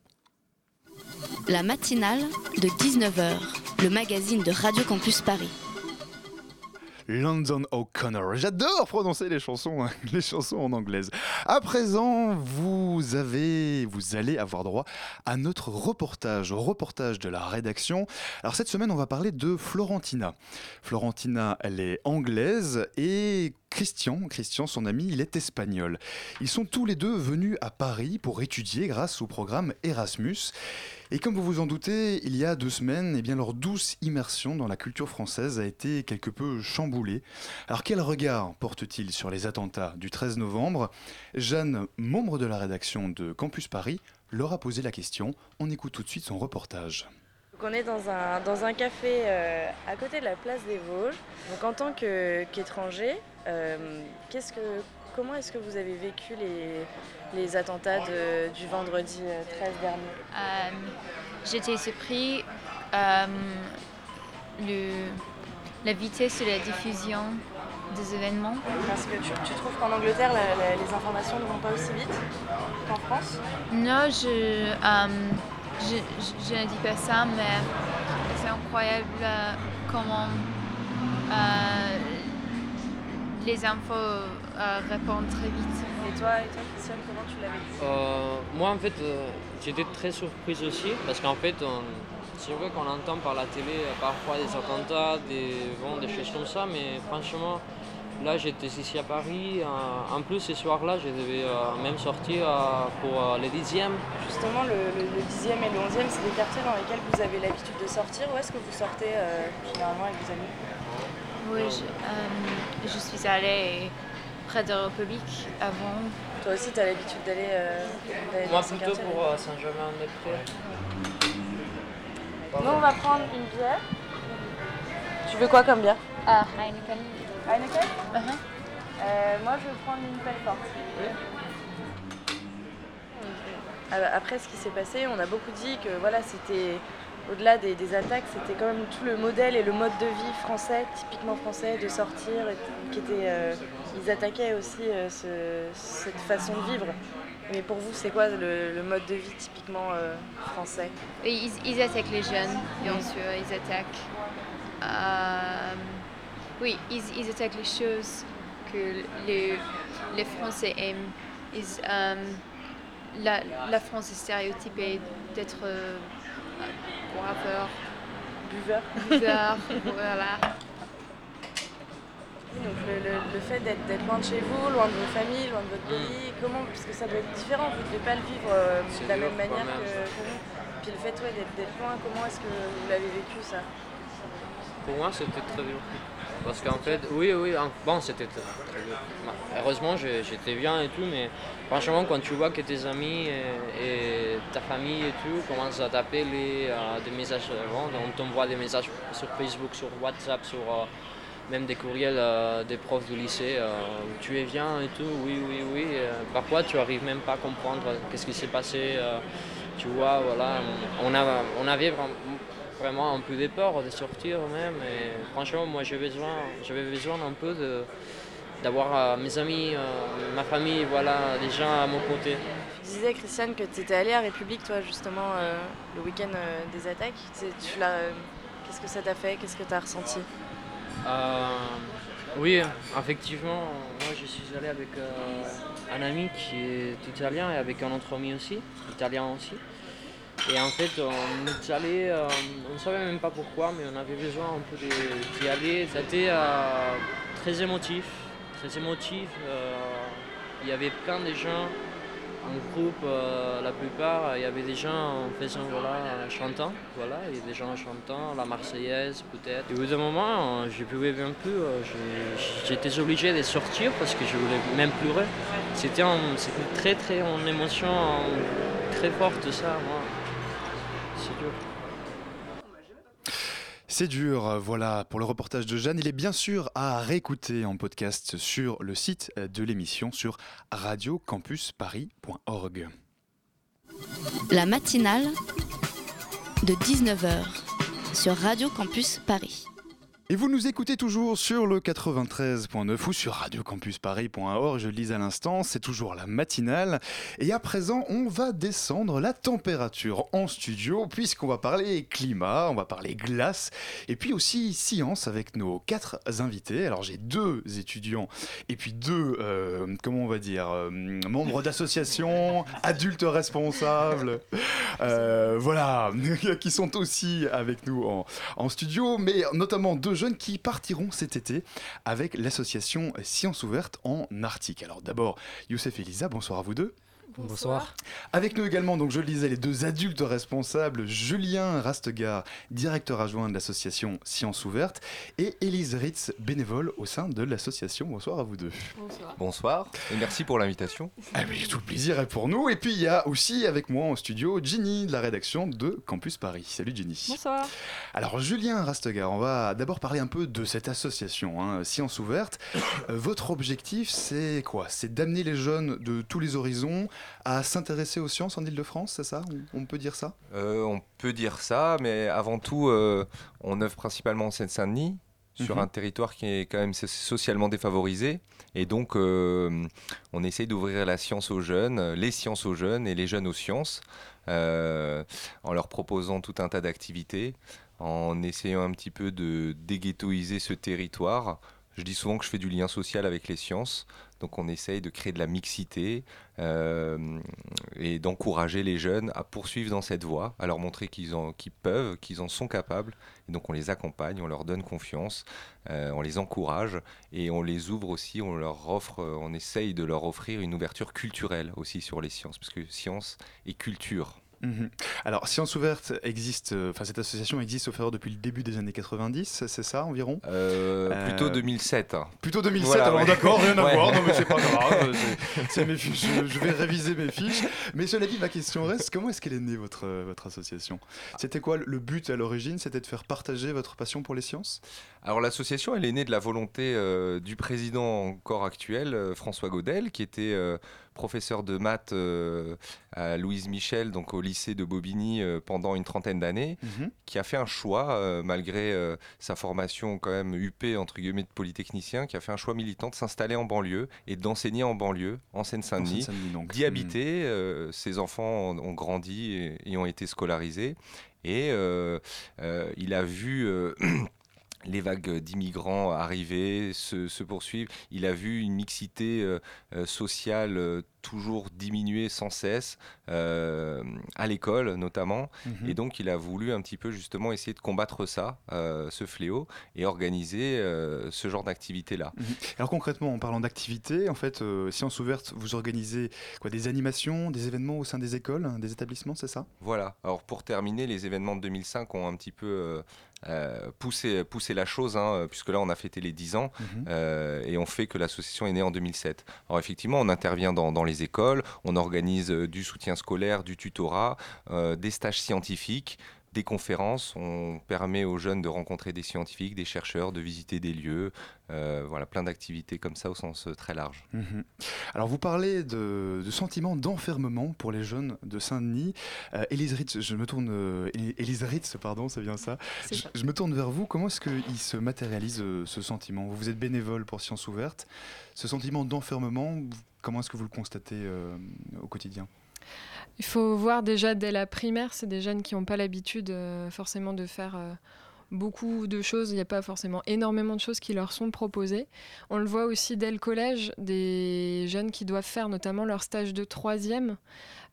La matinale de 19h, le magazine de Radio Campus Paris. London O'Connor. J'adore prononcer les chansons, hein, les chansons en anglaise. À présent, vous avez, vous allez avoir droit à notre reportage, reportage de la rédaction. Alors cette semaine, on va parler de Florentina. Florentina, elle est anglaise et Christian, Christian, son ami, il est espagnol. Ils sont tous les deux venus à Paris pour étudier grâce au programme Erasmus. Et comme vous vous en doutez, il y a deux semaines, eh bien, leur douce immersion dans la culture française a été quelque peu chamboulée. Alors quel regard porte-t-il sur les attentats du 13 novembre? Jeanne, membre de la rédaction de Campus Paris, leur a posé la question. On écoute tout de suite son reportage. On est dans un, dans un café euh, à côté de la place des Vosges. Donc en tant qu'étranger, euh, qu'est-ce que, comment est-ce que vous avez vécu les, les attentats de- du vendredi euh, 13 dernier Euh, J'étais surpris euh, le, la vitesse de la diffusion des événements. Parce que tu, tu trouves qu'en Angleterre, la- la- les informations ne vont pas aussi vite qu'en France Non, je, euh, je, je- je ne dis pas ça, mais c'est incroyable euh, comment euh, les infos euh, répondent très vite. Et toi, et toi Christiane, comment tu l'as vécu Euh, moi, en fait, euh, j'étais très surprise aussi parce qu'en fait, on- c'est vrai qu'on entend par la télé euh, parfois des attentats, des, bon, des choses comme ça, mais franchement, Là, j'étais ici à Paris. En plus, ce soir-là, je devais euh, même sortir euh, pour euh, le 10e. Justement, le, le, le 10e et le 11e, c'est des quartiers dans lesquels vous avez l'habitude de sortir. Où est-ce que vous sortez euh, généralement avec vos amis? Oui, je, euh, je suis allée près de la République avant. Toi aussi, tu as l'habitude d'aller euh, Moi, plutôt pour euh, Saint-Germain-en-Prés. Nous, on va prendre une bière. Tu veux quoi comme bière? Ah, Heineken. Heineken? Uh-huh. Euh, Moi, je vais prendre une pelle forte. Euh, Après ce qui s'est passé, on a beaucoup dit que voilà, c'était au-delà des, des attaques, c'était quand même tout le modèle et le mode de vie français, typiquement français, de sortir, et qui était, euh, ils attaquaient aussi euh, ce- cette façon de vivre. Mais pour vous, c'est quoi le, le mode de vie typiquement euh, français? Et ils, ils attaquent les jeunes, bien sûr, ils attaquent. oui, ils, ils attaquent les choses que les, les Français aiment. Ils, la, la France est stéréotypée d'être boiveur, Buveur. buveur, voilà. Donc le, le- le fait d'être d'être loin de chez vous, loin de vos familles, loin de votre pays, comment Parce que ça doit être différent, vous ne devez pas le vivre euh, de la même manière que, même. que nous. Puis le fait ouais, d'être d'être loin, comment est-ce que vous l'avez vécu ça? Pour moi, c'était très dur. Parce qu'en fait, oui, oui, bon, c'était très, très dur. Heureusement, j'étais bien et tout, mais franchement, quand tu vois que tes amis et, ta famille et tout commencent à t'appeler euh, des messages, euh, bon, on t'envoie des messages sur Facebook, sur WhatsApp, sur euh, même des courriels des profs du lycée, tu es bien et tout, oui, oui, oui. parfois, tu arrives même pas à comprendre qu'est-ce qui s'est passé. tu vois, voilà, on, a, on avait vraiment vraiment un peu de peur de sortir même. Et franchement, moi j'avais besoin, j'avais besoin un peu de, d'avoir euh, mes amis, euh, ma famille, voilà, des gens à mon côté. Tu disais, Christiane, que tu étais allée à République, toi, justement, euh, le week-end euh, des attaques. Tu l'as, euh, Qu'est-ce que ça t'a fait? Qu'est-ce que tu as ressenti oui, effectivement, moi je suis allé avec un ami qui est italien et avec un autre ami aussi, italien aussi. Et en fait, on est allé, euh, on ne savait même pas pourquoi, mais on avait besoin un peu d'y aller. C'était euh, très émotif, très émotif. euh, il y avait plein de gens en groupe, la plupart, il y avait des gens en faisant, voilà, chantant, voilà, il y a des gens en chantant, la Marseillaise peut-être. Et au bout d'un moment, je pouvais même plus, j'étais obligé de sortir parce que je voulais même pleurer. C'était très très en émotion très forte ça, moi. C'est dur. Voilà, pour le reportage de Jeanne. Il est bien sûr à réécouter en podcast sur le site de l'émission sur radiocampusparis.org. La matinale de 19h sur Radio Campus Paris. Et vous nous écoutez toujours sur le 93.9 ou sur radiocampusparis.org, je le lis à l'instant, c'est toujours la matinale. Et à présent, on va descendre la température en studio, puisqu'on va parler climat, on va parler glace, et puis aussi science avec nos quatre invités. Alors j'ai deux étudiants, et puis deux, euh, comment on va dire, euh, membres d'associations, adultes responsables, euh, voilà, qui sont aussi avec nous en, en studio, mais notamment deux jeunes qui partiront cet été avec l'association Science Ouverte en Arctique. Alors d'abord, Youssef et Elisa, bonsoir à vous deux. Bonsoir. Avec nous également, donc je le disais, les deux adultes responsables, Julien Rastegar, directeur adjoint de l'association Science Ouverte, et Élise Ritz, bénévole au sein de l'association. Bonsoir à vous deux. Bonsoir. Bonsoir et merci pour l'invitation. Ah oui, tout le plaisir est pour nous. Et puis il y a aussi avec moi en studio Ginny de la rédaction de Campus Paris. Salut Ginny. Bonsoir. Alors Julien Rastegar, on va d'abord parler un peu de cette association, hein, Science Ouverte. Euh, votre objectif, c'est quoi? C'est d'amener les jeunes de tous les horizons à s'intéresser aux sciences en Ile-de-France, c'est ça on, on peut dire ça Euh, on peut dire ça, mais avant tout, euh, on œuvre principalement en Seine-Saint-Denis, sur Mhm. un territoire qui est quand même so- socialement défavorisé. Et donc, euh, on essaye d'ouvrir la science aux jeunes, les sciences aux jeunes et les jeunes aux sciences, euh, en leur proposant tout un tas d'activités, en essayant un petit peu de déghettoiser ce territoire. Je dis souvent que je fais du lien social avec les sciences, Donc on essaye de créer de la mixité euh, et d'encourager les jeunes à poursuivre dans cette voie, à leur montrer qu'ils en- qu'ils peuvent, qu'ils en sont capables. Et donc on les accompagne, on leur donne confiance, euh, on les encourage et on les ouvre aussi, on leur offre, on essaye de leur offrir une ouverture culturelle aussi sur les sciences, parce que science et culture. Mhm. Alors, Science Ouverte existe, euh, enfin cette association existe au Ferreur depuis le début des années 90, c'est ça environ? Euh, Plutôt Euh, 2007. hein. Plutôt 2007, Voilà, alors ouais. d'accord, rien à Ouais. voir, non mais c'est pas grave, mes fiches, je, je vais réviser mes fiches. Mais cela dit, ma question reste, comment est-ce qu'elle est née votre, votre association? C'était quoi le but à l'origine? C'était de faire partager votre passion pour les sciences? Alors l'association, elle est née de la volonté euh, du président encore actuel, euh, François Godel, qui était euh, professeur de maths à Louise Michel, donc au lycée de Bobigny pendant une trentaine d'années, Mhm. qui a fait un choix, malgré sa formation quand même UP, entre guillemets, de polytechnicien, qui a fait un choix militant de s'installer en banlieue et d'enseigner en banlieue, en Seine-Saint-Denis, d'y habiter. euh, ses enfants ont, ont grandi et, et ont été scolarisés. Et il a vu... les vagues d'immigrants arriver, se, se poursuivre. Il a vu une mixité euh, euh, sociale euh, toujours diminuer sans cesse, euh, à l'école notamment. Mhm. Et donc il a voulu un petit peu justement essayer de combattre ça, euh, ce fléau, et organiser ce genre d'activité-là. Mhm. Alors concrètement, en parlant d'activités, en fait, euh, Science Ouverte, vous organisez quoi, des animations, des événements au sein des écoles, hein, des établissements, c'est ça? Voilà. Alors pour terminer, les événements de 2005 ont un petit peu euh, poussé la chose, hein, puisque là on a fêté les 10 ans Mhm. euh, et on fait que l'association est née en 2007. Alors effectivement, on intervient dans, dans les écoles, on organise euh, du soutien scolaire, du tutorat, euh, des stages scientifiques. Des conférences, on permet aux jeunes de rencontrer des scientifiques, des chercheurs, de visiter des lieux, euh, voilà, plein d'activités comme ça au sens euh, très large. Mhm. Alors vous parlez de, de sentiment d'enfermement pour les jeunes de Saint-Denis. Euh, Élise Ritz, je me tourne, euh, Éli- Élise Ritz, pardon, c'est bien ça. Je, ça. je me tourne vers vous. Comment est-ce qu'il se matérialise euh, ce sentiment? Vous êtes bénévole pour Sciences Ouvertes. Ce sentiment d'enfermement, comment est-ce que vous le constatez euh, au quotidien? Il faut voir déjà dès la primaire, c'est des jeunes qui n'ont pas l'habitude euh, forcément de faire euh, beaucoup de choses. Il n'y a pas forcément énormément de choses qui leur sont proposées. On le voit aussi dès le collège, des jeunes qui doivent faire notamment leur stage de troisième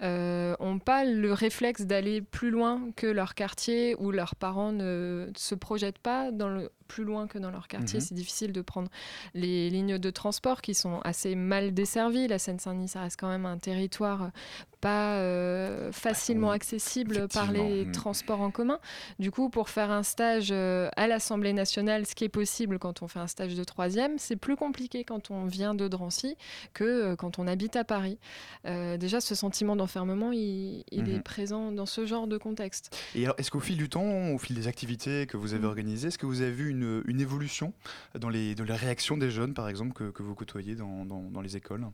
euh, ont pas le réflexe d'aller plus loin que leur quartier ou leurs parents ne se projettent pas dans le plus loin que dans leur quartier. Mhm. C'est difficile de prendre les lignes de transport qui sont assez mal desservies. La Seine-Saint-Denis, ça reste quand même un territoire pas euh, facilement accessible par les mm. transports en commun. Du coup, pour faire un stage euh, à l'Assemblée nationale, ce qui est possible quand on fait un stage de troisième, c'est plus compliqué quand on vient de Drancy que euh, quand on habite à Paris. Déjà, ce sentiment d'enfermement, il, il est Mhm. présent dans ce genre de contexte. Et alors, est-ce qu'au fil du temps, au fil des activités que vous avez organisées, est-ce que vous avez vu une, une évolution dans les, dans les réactions des jeunes, par exemple, que, que vous côtoyez dans, dans- dans les écoles?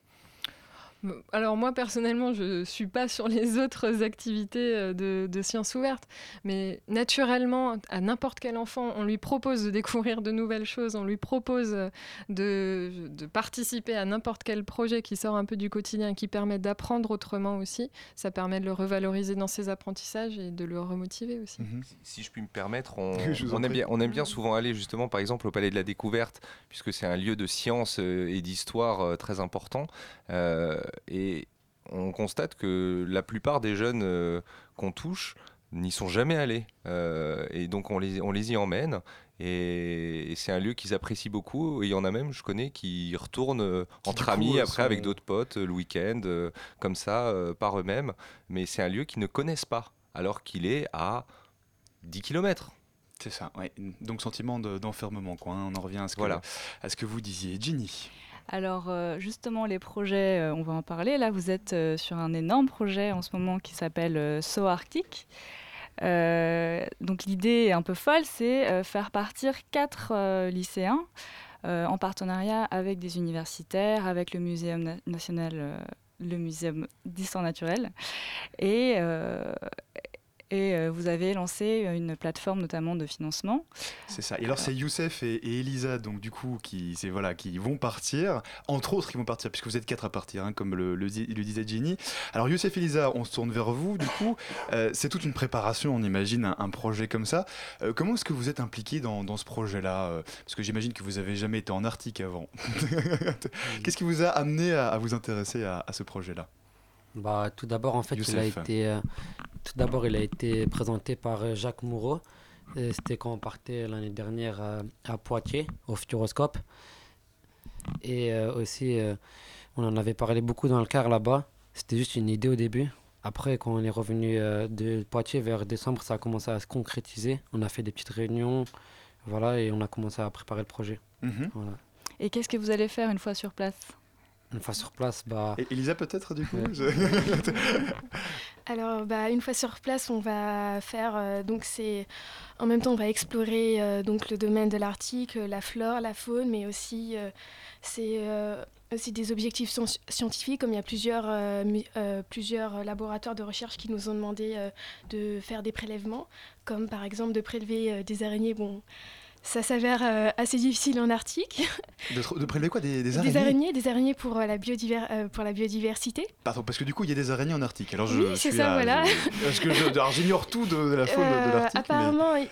Alors moi personnellement, je suis pas sur les autres activités euh, de, de sciences ouvertes, mais naturellement, à n'importe quel enfant, on lui propose de découvrir de nouvelles choses, on lui propose euh, de, de participer à n'importe quel projet qui sort un peu du quotidien, qui permet d'apprendre autrement aussi. Ça permet de le revaloriser dans ses apprentissages et de le remotiver aussi. Si je puis me permettre, on, aime bien, on aime bien souvent aller justement, par exemple, au Palais de la Découverte, puisque c'est un lieu de science euh, et d'histoire très important. Euh, et on constate que la plupart des jeunes euh, qu'on touche n'y sont jamais allés. Euh, et donc on les, on les y emmène. Et, et c'est un lieu qu'ils apprécient beaucoup. Et il y en a même, je connais, qui retournent euh, entre coup, amis euh, après avec d'autres potes euh, le week-end, euh, comme ça, euh, par eux-mêmes. Mais c'est un lieu qu'ils ne connaissent pas, alors qu'il est à 10 km. C'est ça, ouais. Donc sentiment de- d'enfermement, quoi. hein. On en revient à ce, que, Voilà. à ce que vous disiez. Ginny Alors euh, justement, les projets, euh, on va en parler. Là, vous êtes euh, sur un énorme projet en ce moment qui s'appelle. Euh, donc l'idée est un peu folle, c'est faire partir quatre lycéens en partenariat avec des universitaires, avec le Muséum na- national, le Muséum d'histoire naturelle. Et, Et euh, vous avez lancé une plateforme notamment de financement. C'est ça. Et alors c'est Youssef et, Elisa, donc du coup, qui, voilà, qui vont partir. Entre autres, ils vont partir, puisque vous êtes quatre à partir, hein, comme le, le, di- le disait Jenny. Alors Youssef et Elisa, on se tourne vers vous. Du coup, euh, c'est toute une préparation, on imagine, un, projet comme ça. Euh, comment est-ce que vous êtes impliqué dans, ce projet-là Parce que j'imagine que vous avez jamais été en Arctique avant. Qu'est-ce qui vous a amené à, vous intéresser à ce projet-là? Bah, tout d'abord, en fait, il a été, euh, tout d'abord, il a été présenté par euh, Jacques Moureau. C'était quand on partait l'année dernière à, à Poitiers, au Futuroscope. Et euh, aussi, euh, on en avait parlé beaucoup dans le car là-bas. C'était juste une idée au début. Après, quand on est revenu euh, de Poitiers vers décembre, ça a commencé à se concrétiser. On a fait des petites réunions, voilà, et on a commencé à préparer le projet. Mhm. Voilà. Et qu'est-ce que vous allez faire une fois sur place? Une fois sur place, bah. Et Elisa peut-être du coup Alors, bah, une fois sur place, on va faire. euh, donc, c'est. En même temps, on va explorer euh, donc, le domaine de l'Arctique, euh, la flore, la faune, mais aussi. euh, c'est. euh, aussi des objectifs sci- scientifiques, comme il y a plusieurs, euh, euh, plusieurs laboratoires de recherche qui nous ont demandé euh, de faire des prélèvements, comme par exemple de prélever euh, des araignées. Bon, ça s'avère euh, assez difficile en Arctique. de, de prélever quoi des, des araignées Des araignées, des araignées pour, euh, la, biodiver- euh, pour la biodiversité. Pardon, parce que du coup, il y a des araignées en Arctique. Alors, je Oui, c'est ça, à- voilà. je- Parce que j'ignore tout de, de la faune de- l'Arctique. mais- apparemment, il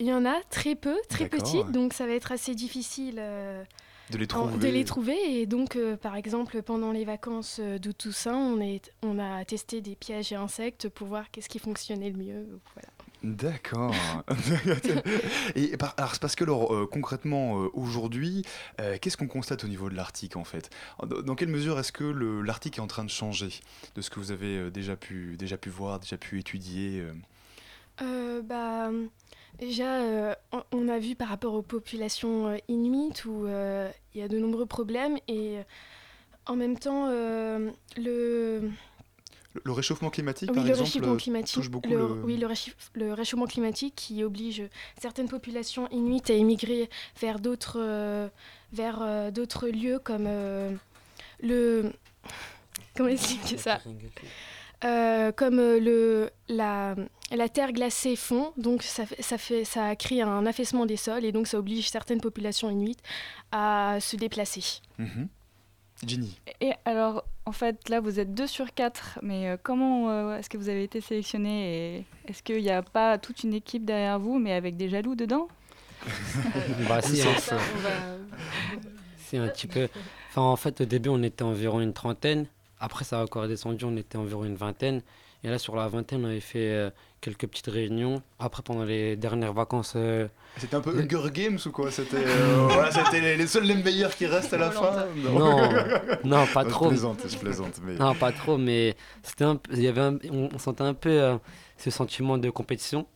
il y en a très peu, très petites, donc ça va être assez difficile De les en- trouver. de les trouver. Et donc, euh, par exemple, pendant les vacances d'août Toussaint, on, est, on a testé des pièges et insectes pour voir qu'est-ce qui fonctionnait le mieux. Voilà. D'accord. Et alors, c'est parce que alors, euh, concrètement, euh, aujourd'hui, euh, qu'est-ce qu'on constate au niveau de l'Arctique en fait? Dans, quelle mesure est-ce que l'Arctique est en train de changer de ce que vous avez déjà pu, déjà pu voir, déjà pu étudier bah, déjà, on- a vu par rapport aux populations inuites où il y a de nombreux problèmes et en même temps, le, Le, réchauffement climatique, oui, par le exemple, réchauffement euh, climatique, touche beaucoup le, le... oui, le, réchif- le réchauffement climatique qui oblige certaines populations inuites à émigrer vers d'autres euh, vers euh, d'autres lieux comme euh, le comment expliquer ça? Euh, comme euh, le la, la terre glacée fond, donc ça, ça, fait, ça crée un affaissement des sols et donc ça oblige certaines populations inuites à se déplacer. Mhm. Ginny. Et alors, en fait, là, vous êtes deux sur quatre, mais euh, comment euh, est-ce que vous avez été sélectionné est-ce qu'il n'y a pas toute une équipe derrière vous, mais avec des jaloux dedans? Bah, si, hein, ça, va- un petit peu. Enfin, en fait, au début, on était environ une trentaine. Après, ça a encore descendu, on était environ une vingtaine. Et là, sur la vingtaine, on avait fait euh, quelques petites réunions. Après, pendant les dernières vacances. euh, C'était un peu Hunger Games ou quoi? C'était euh, voilà, c'était les, les seuls les meilleurs qui restent à la fin Non, non, pas Je trop. plaisante, je plaisante. Mais... Non, pas trop, mais c'était un il y avait un- on, on sentait un peu euh, ce sentiment de compétition.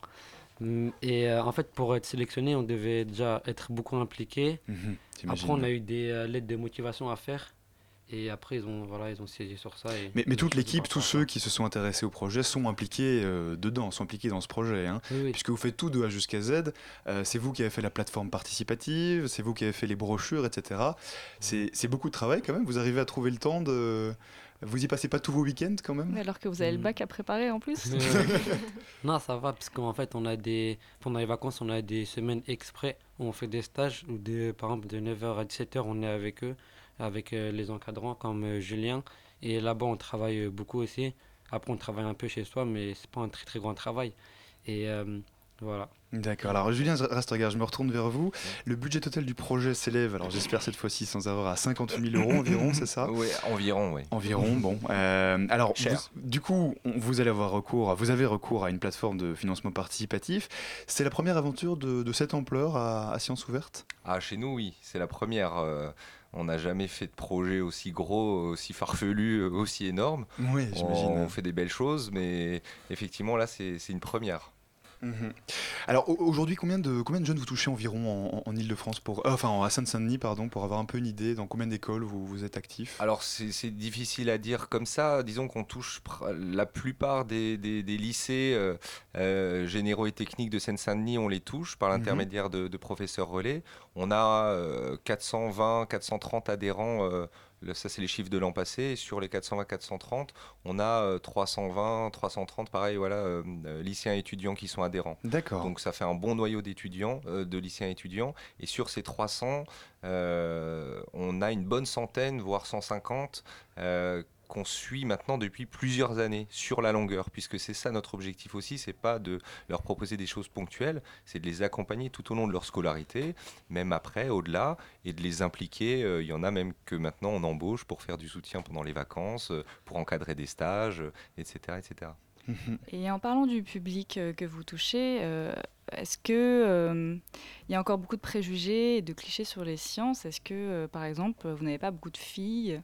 Mm, Et euh, en fait, pour être sélectionné, on devait déjà être beaucoup impliqué. Mhm, après, on a eu des euh, lettres de motivation à faire. Et après, ils ont, voilà, ils ont siégé sur ça. Et Mais, mais toute l'équipe, tous ceux qui se sont intéressés au projet sont impliqués euh, dedans, sont impliqués dans ce projet. hein. Oui, oui. Puisque vous faites tout de A jusqu'à Z. Euh, c'est vous qui avez fait la plateforme participative, c'est vous qui avez fait les brochures, etc. C'est c'est beaucoup de travail quand même. Vous arrivez à trouver le temps de. Vous y passez pas tous vos week-ends quand même? Alors que vous avez le Mm. bac à préparer en plus non, ça va, parce qu'en fait, on a des, pendant les vacances, on a des semaines exprès où on fait des stages, où de, par exemple, de 9h à 17h, on est avec eux, avec euh, les encadrants comme euh, Julien. Et là-bas, on travaille euh, beaucoup aussi. Après, on travaille un peu chez soi, mais c'est pas un très très grand travail. Et euh, voilà. D'accord. Alors, Julien Rastegar, je me retourne vers vous. Le budget total du projet s'élève, alors j'espère cette fois-ci sans avoir à 50 000 euros environ, c'est ça? Oui, environ, oui. Environ, bon. Euh, alors, Cher. vous- du coup, on- vous allez avoir recours, vous avez recours à une plateforme de financement participatif. C'est la première aventure de, de cette ampleur à, à Sciences Ouvertes? Ah, chez nous, oui, c'est la première. euh, on n'a jamais fait de projet aussi gros, aussi farfelu, aussi énorme. Oui, j'imagine. On fait des belles choses, mais effectivement, là, c'est une première. Mhm. Alors au- aujourd'hui, combien de, combien de jeunes vous touchez environ en, en Ile-de-France pour, euh, enfin à Seine-Saint-Denis pardon, pour avoir un peu une idée dans combien d'écoles vous, vous êtes actif Alors c'est difficile à dire comme ça. Disons qu'on touche la plupart des, des- des lycées euh, euh, généraux et techniques de Seine-Saint-Denis, on les touche par l'intermédiaire de, de professeurs relais. On a euh, 420, 430 adhérents euh, ça, c'est les chiffres de l'an passé. Et sur les 420-430, on a euh, 320, 330, pareil, voilà, euh, euh, lycéens et étudiants qui sont adhérents. D'accord. Donc ça fait un bon noyau d'étudiants, euh, de lycéens et étudiants. Et sur ces 300, euh, on a une bonne centaine, voire 150, euh, qu'on suit maintenant depuis plusieurs années sur la longueur, puisque c'est ça notre objectif aussi, c'est pas de leur proposer des choses ponctuelles, c'est de les accompagner tout au long de leur scolarité, même après, au-delà, et de les impliquer. Euh, Il y en a même que maintenant on embauche pour faire du soutien pendant les vacances, euh, pour encadrer des stages, euh, etc., etc. Et en parlant du public que vous touchez, est-ce que il y a encore beaucoup de préjugés et de clichés sur les sciences? Est-ce que, par exemple, vous n'avez pas beaucoup de filles?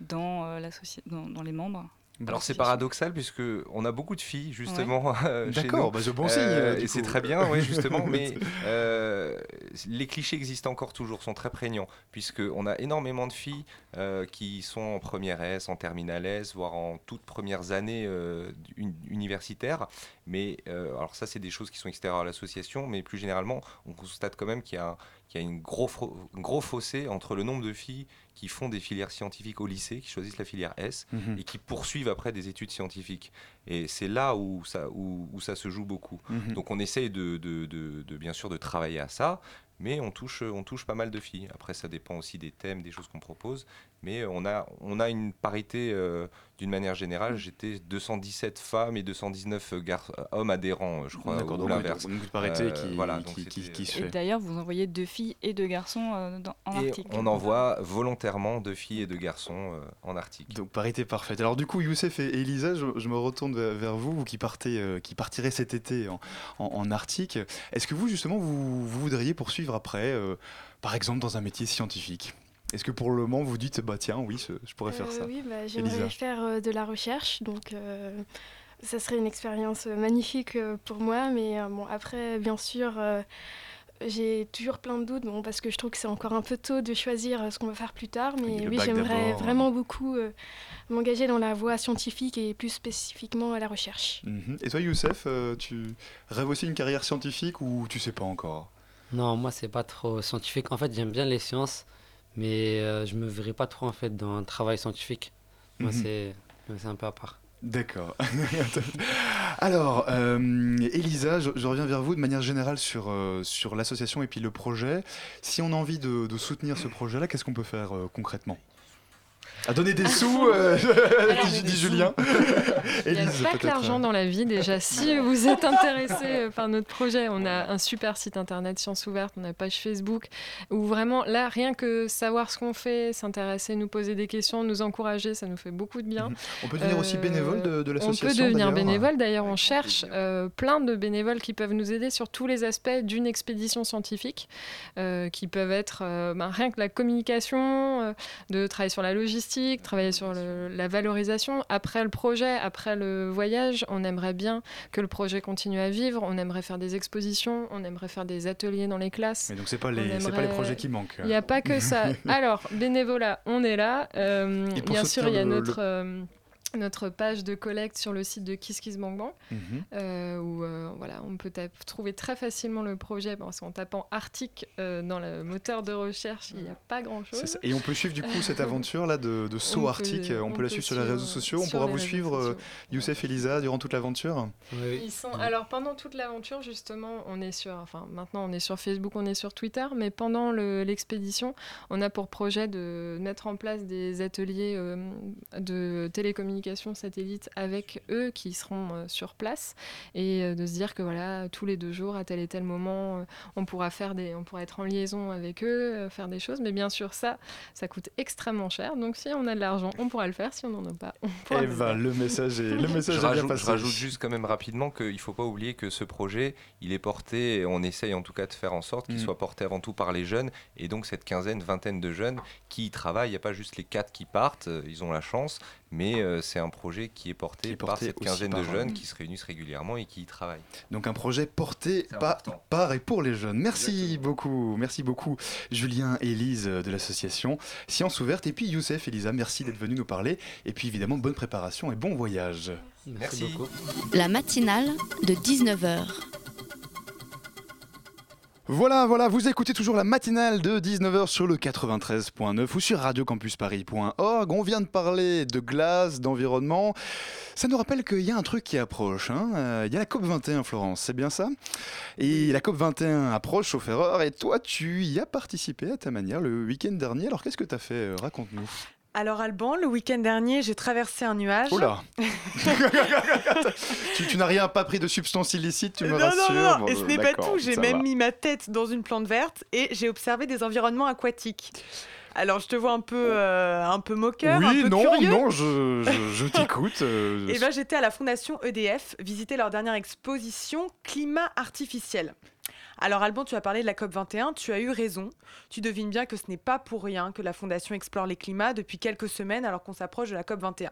Dans, euh, la soci- dans, dans les membres Alors c'est paradoxal puisque on a beaucoup de filles justement euh, chez D'accord, bah, c'est bon signe, Euh, euh, et c'est très bien, oui justement. mais euh, les clichés existent encore toujours, sont très prégnants puisque on a énormément de filles euh, qui sont en première S, en terminale S, voire en toutes premières années euh, uni- universitaires. Mais euh, alors ça c'est des choses qui sont extérieures à l'association, mais plus généralement on constate quand même qu'il y a un- qu'il y a une gros, fro- un gros fossé entre le nombre de filles qui font des filières scientifiques au lycée, qui choisissent la filière S, Mhm. et qui poursuivent après des études scientifiques. Et c'est là où ça, où, où ça se joue beaucoup. Mhm. Donc on essaye de, de- de- de, bien sûr de travailler à ça, mais on touche, on touche pas mal de filles. Après, ça dépend aussi des thèmes, des choses qu'on propose. Mais on a, on a une parité euh, d'une manière générale. J'étais 217 femmes et 219 gar- hommes adhérents, je crois, D'accord, ou donc l'inverse. une parité Euh, qui- voilà, qui- donc qui- c'était- qui se Et d'ailleurs, vous envoyez deux filles et deux garçons euh, dans- en Et Arctique. on envoie volontairement deux filles et deux garçons euh, en Arctique. Donc parité parfaite. Alors du coup, Youssef et Elisa, je, je me retourne vers, vers vous, vous qui partez, euh, qui partirez cet été en, en- en Arctique. Est-ce que vous justement, vous, vous voudriez poursuivre après, euh, par exemple dans un métier scientifique? Est-ce que pour le moment vous dites, bah tiens, oui, ce- je pourrais faire Euh, ça Oui, bah, j'aimerais faire euh, de la recherche, donc euh, ça serait une expérience magnifique euh, pour moi. Mais euh, bon, après, bien sûr, euh, j'ai toujours plein de doutes, bon, parce que je trouve que c'est encore un peu tôt de choisir euh, ce qu'on va faire plus tard. Mais oui, j'aimerais d'abord. vraiment beaucoup euh, m'engager dans la voie scientifique et plus spécifiquement à la recherche. Mhm. Et toi, Youssef, euh, tu rêves aussi une carrière scientifique ou tu sais pas encore? Non, moi, c'est pas trop scientifique. En fait, j'aime bien les sciences, mais euh, je me verrais pas trop en fait dans un travail scientifique. Moi, Mhm. c'est c'est un peu à part. D'accord. Alors, euh, Elisa, je, je reviens vers vous de manière générale sur, euh, sur l'association et puis le projet. Si on a envie de, de soutenir ce projet-là, qu'est-ce qu'on peut faire euh, concrètement? À donner des sous, euh, dit, Julien. Il n'y a Élise, pas que peut-être, l'argent euh, dans la vie déjà. Si vous êtes intéressé euh, par notre projet, on a un super site internet Science Ouverte, on a une page Facebook, où vraiment, là, rien que savoir ce qu'on fait, s'intéresser, nous poser des questions, nous encourager, ça nous fait beaucoup de bien. Mhm. On peut devenir aussi bénévole de- de On l'association, peut devenir bénévole, d'ailleurs on cherche euh, plein de bénévoles qui peuvent nous aider sur tous les aspects d'une expédition scientifique, euh, qui peuvent être euh, ben, rien que la communication, euh, de travailler sur la logistique, travailler sur le- la valorisation. Après le projet, après le voyage, on aimerait bien que le projet continue à vivre, on aimerait faire des expositions, on aimerait faire des ateliers dans les classes. Mais donc c'est pas les, pas les projets qui manquent. Il n'y a pas que ça. Alors, bénévolat, on est là. Euh, bien sûr, il y a le- notre, euh, notre page de collecte sur le site de Kiss Kiss Bang Bang, Mhm. euh, où euh, voilà, on peut trouver très facilement le projet parce qu'en tapant Arctic euh, dans le moteur de recherche, il n'y a pas grand-chose. Et on peut suivre du coup cette aventure là de, de saut peut- arctique. On, on peut la suivre sur les réseaux sociaux. On pourra vous suivre, euh. Youssef et Lisa, durant toute l'aventure. Ils sont... Alors pendant toute l'aventure, justement, on est sur, enfin maintenant on est sur Facebook, on est sur Twitter, mais pendant le- l'expédition, on a pour projet de mettre en place des ateliers euh, de télécommunication satellite avec eux qui seront euh, sur place et euh, de se dire que voilà tous les deux jours à tel et tel moment, euh, on pourra faire des, on pourra être en liaison avec eux, euh, faire des choses, mais bien sûr ça, ça coûte extrêmement cher. Donc si on a de l'argent, on pourra le faire. Si on n'en a pas, on pourra Eh le ben, faire. le message est, le message je, est bien rajoute, passé. je rajoute juste quand même rapidement qu'il ne faut pas oublier que ce projet, il est porté, et on essaye en tout cas de faire en sorte qu'il Mm. soit porté avant tout par les jeunes, et donc cette quinzaine, vingtaine de jeunes qui y travaillent, il n'y a pas juste les quatre qui partent, ils ont la chance, mais euh, c'est un projet qui est porté, Qui est par cette quinzaine de jeunes euh, qui se réunissent régulièrement et qui y travaillent. Donc un projet porté par, par et pour les jeunes. Merci beaucoup, merci beaucoup Julien et Elise de l'association Science Ouverte et puis Youssef et Lisa, merci d'être venus nous parler et puis évidemment bonne préparation et bon voyage. Merci. La matinale de 19h. Voilà, voilà, vous écoutez toujours la matinale de 19h sur le 93.9 ou sur radiocampusparis.org. On vient de parler de glace, d'environnement. Ça nous rappelle qu'il y a un truc qui approche. hein. Euh, Il y a la COP21, Florence, c'est bien ça? Et la COP21 approche, sauf erreur, et toi, tu y as participé à ta manière le week-end dernier. Alors, qu'est-ce que tu as fait? Euh, Raconte-nous. Alors Alban, le week-end dernier, j'ai traversé un nuage. Oh là Tu, tu n'as rien pas pris de substance illicite, tu me non, rassures non, non, Bon, et ce n'est pas tout. J'ai même va. mis ma tête dans une plante verte et j'ai observé des environnements aquatiques. Alors je te vois un peu, euh, un peu moqueur, un Oui, peu non, curieux. non, je, je- je t'écoute. euh, Et ben j'étais à la fondation EDF visiter leur dernière exposition climat artificiel. Alors Alban, tu as parlé de la COP21, tu as eu raison. Tu devines bien que ce n'est pas pour rien que la fondation explore les climats depuis quelques semaines alors qu'on s'approche de la COP21.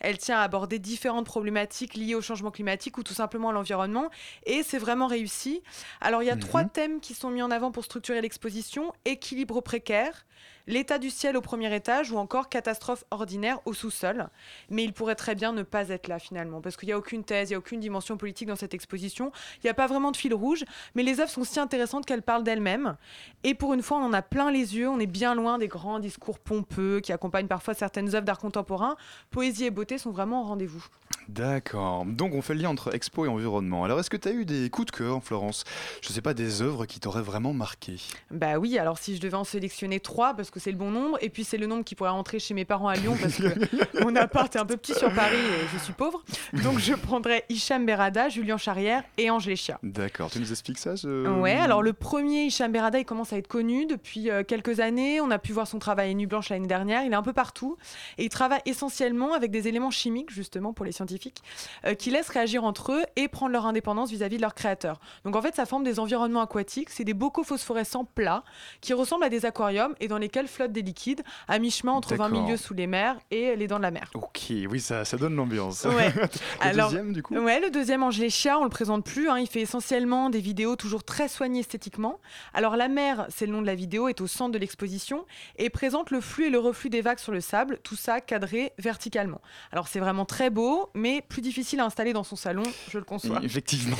Elle tient à aborder différentes problématiques liées au changement climatique ou tout simplement à l'environnement et c'est vraiment réussi. Alors il y a trois thèmes qui sont mis en avant pour structurer l'exposition équilibre précaire, l'état du ciel au premier étage ou encore catastrophe ordinaire au sous-sol. Mais il pourrait très bien ne pas être là finalement parce qu'il n'y a aucune thèse, il n'y a aucune dimension politique dans cette exposition. Il n'y a pas vraiment de fil rouge, mais les œuvres sont si intéressantes qu'elles parlent d'elles-mêmes. Et pour une fois, on en a plein les yeux. On est bien loin des grands discours pompeux qui accompagnent parfois certaines œuvres d'art contemporain. Poésie et beauté sont vraiment au rendez-vous. D'accord. Donc on fait le lien entre expo et environnement. Alors est-ce que tu as eu des coups de cœur, Florence? Je sais pas, des œuvres qui t'auraient vraiment marqué? Bah oui, alors si je devais en sélectionner trois, parce que c'est le bon nombre, et puis c'est le nombre qui pourrait rentrer chez mes parents à Lyon, parce que mon appart est un peu petit sur Paris et je suis pauvre. Donc je prendrais Hicham Berada, Julien Charrière et Ange Léchia. D'accord, tu nous expliques ça je- Ouais, alors le premier, Hicham Berada, il commence à être connu depuis euh, quelques années. On a pu voir son travail à Nuit Blanche l'année dernière. Il est un peu partout. Et il travaille essentiellement avec des éléments chimiques, justement, pour les scientifiques, euh, qui laissent réagir entre eux et prendre leur indépendance vis-à-vis de leur créateur. Donc en fait, ça forme des environnements aquatiques. C'est des bocaux phosphorescents plats qui ressemblent à des aquariums et dans lesquels flottent des liquides à mi-chemin entre 20 D'accord. milieux sous les mers et les dents de la mer. Ok, oui, ça, ça donne l'ambiance. Ouais. le Alors, deuxième, du coup Ouais, le deuxième, Angéléchia, on le présente plus. hein, il fait essentiellement des vidéos toujours très soignées esthétiquement. Alors, la mer, c'est le nom de la vidéo, est au centre de l'exposition et présente le flux et le reflux des vagues sur le sable, tout ça cadré verticalement. Alors, c'est vraiment très beau, mais plus difficile à installer dans son salon, je le conçois. Effectivement.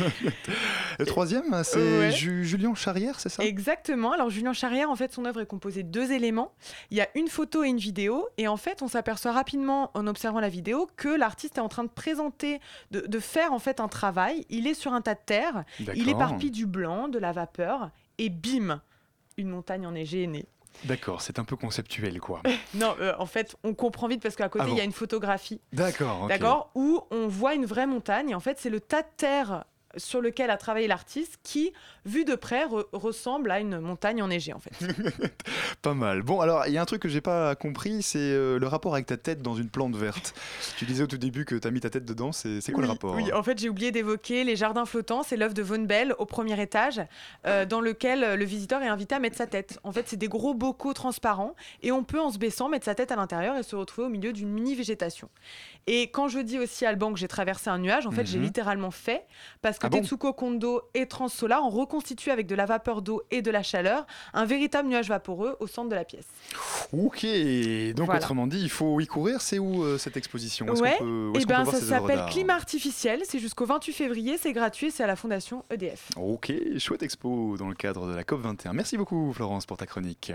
le troisième, c'est Ouais. Julien Charrière, c'est ça? Exactement. Alors Julien Charrière, en fait, son œuvre est composée deux éléments. Il y a une photo et une vidéo, et en fait, on s'aperçoit rapidement en observant la vidéo que l'artiste est en train de présenter, de, de faire en fait un travail. Il est sur un tas de terre, il éparpille du blanc, de la vapeur, et bim, une montagne enneigée est née. D'accord, c'est un peu conceptuel, quoi. Non, euh, en fait, on comprend vite parce qu'à côté, Ah il y a une photographie. D'accord. D'accord? Où on voit une vraie montagne. Et en fait, c'est le tas de terre sur lequel a travaillé l'artiste qui, vu de près, re- ressemble à une montagne enneigée, en fait. Pas mal. Bon, alors, il y a un truc que j'ai pas compris, c'est euh, le rapport avec ta tête dans une plante verte. tu disais au tout début que tu as mis ta tête dedans, c'est quoi le rapport Oui, en fait, j'ai oublié d'évoquer les jardins flottants. C'est l'œuvre de Von Bell au premier étage, euh, dans lequel euh, le visiteur est invité à mettre sa tête. En fait, c'est des gros bocaux transparents et on peut, en se baissant, mettre sa tête à l'intérieur et se retrouver au milieu d'une mini végétation. Et quand je dis aussi à Alban que j'ai traversé un nuage, en fait, j'ai Mhm. littéralement fait parce que Ah bon Tetsuko Kondo et Transsolar ont reconstitué avec de la vapeur d'eau et de la chaleur un véritable nuage vaporeux au centre de la pièce. Ok, donc Voilà. autrement dit, il faut y courir. C'est où euh, cette exposition? Qu'on Ouais, peut- et peut ben ça s'appelle Climat artificiel. C'est jusqu'au 28 février, c'est gratuit, c'est à la Fondation EDF. Ok, chouette expo dans le cadre de la COP21. Merci beaucoup Florence pour ta chronique.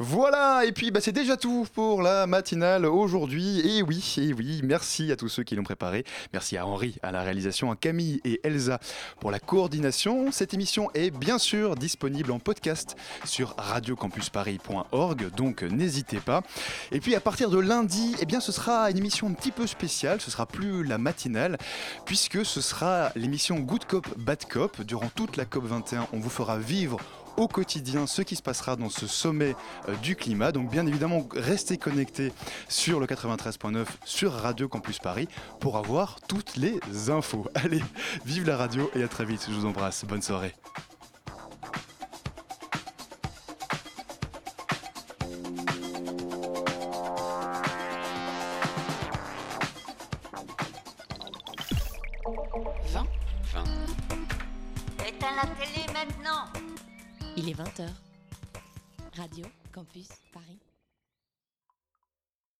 Voilà, et puis bah, c'est déjà tout pour la matinale aujourd'hui. Et oui, et oui, merci à tous ceux qui l'ont préparé. Merci à Henri à la réalisation, à Camille et Elsa pour la coordination. Cette émission est bien sûr disponible en podcast sur radiocampusparis.org, donc n'hésitez pas. Et puis à partir de lundi, eh bien ce sera une émission un petit peu spéciale, ce sera plus la matinale, puisque ce sera l'émission Good Cop Bad Cop. Durant toute la COP 21, on vous fera vivre au quotidien ce qui se passera dans ce sommet euh, du climat. Donc bien évidemment, restez connectés sur le 93.9 sur Radio Campus Paris pour avoir toutes les infos. Allez, vive la radio et à très vite. Je vous embrasse. Bonne soirée. Il est 20h. Radio Campus Paris.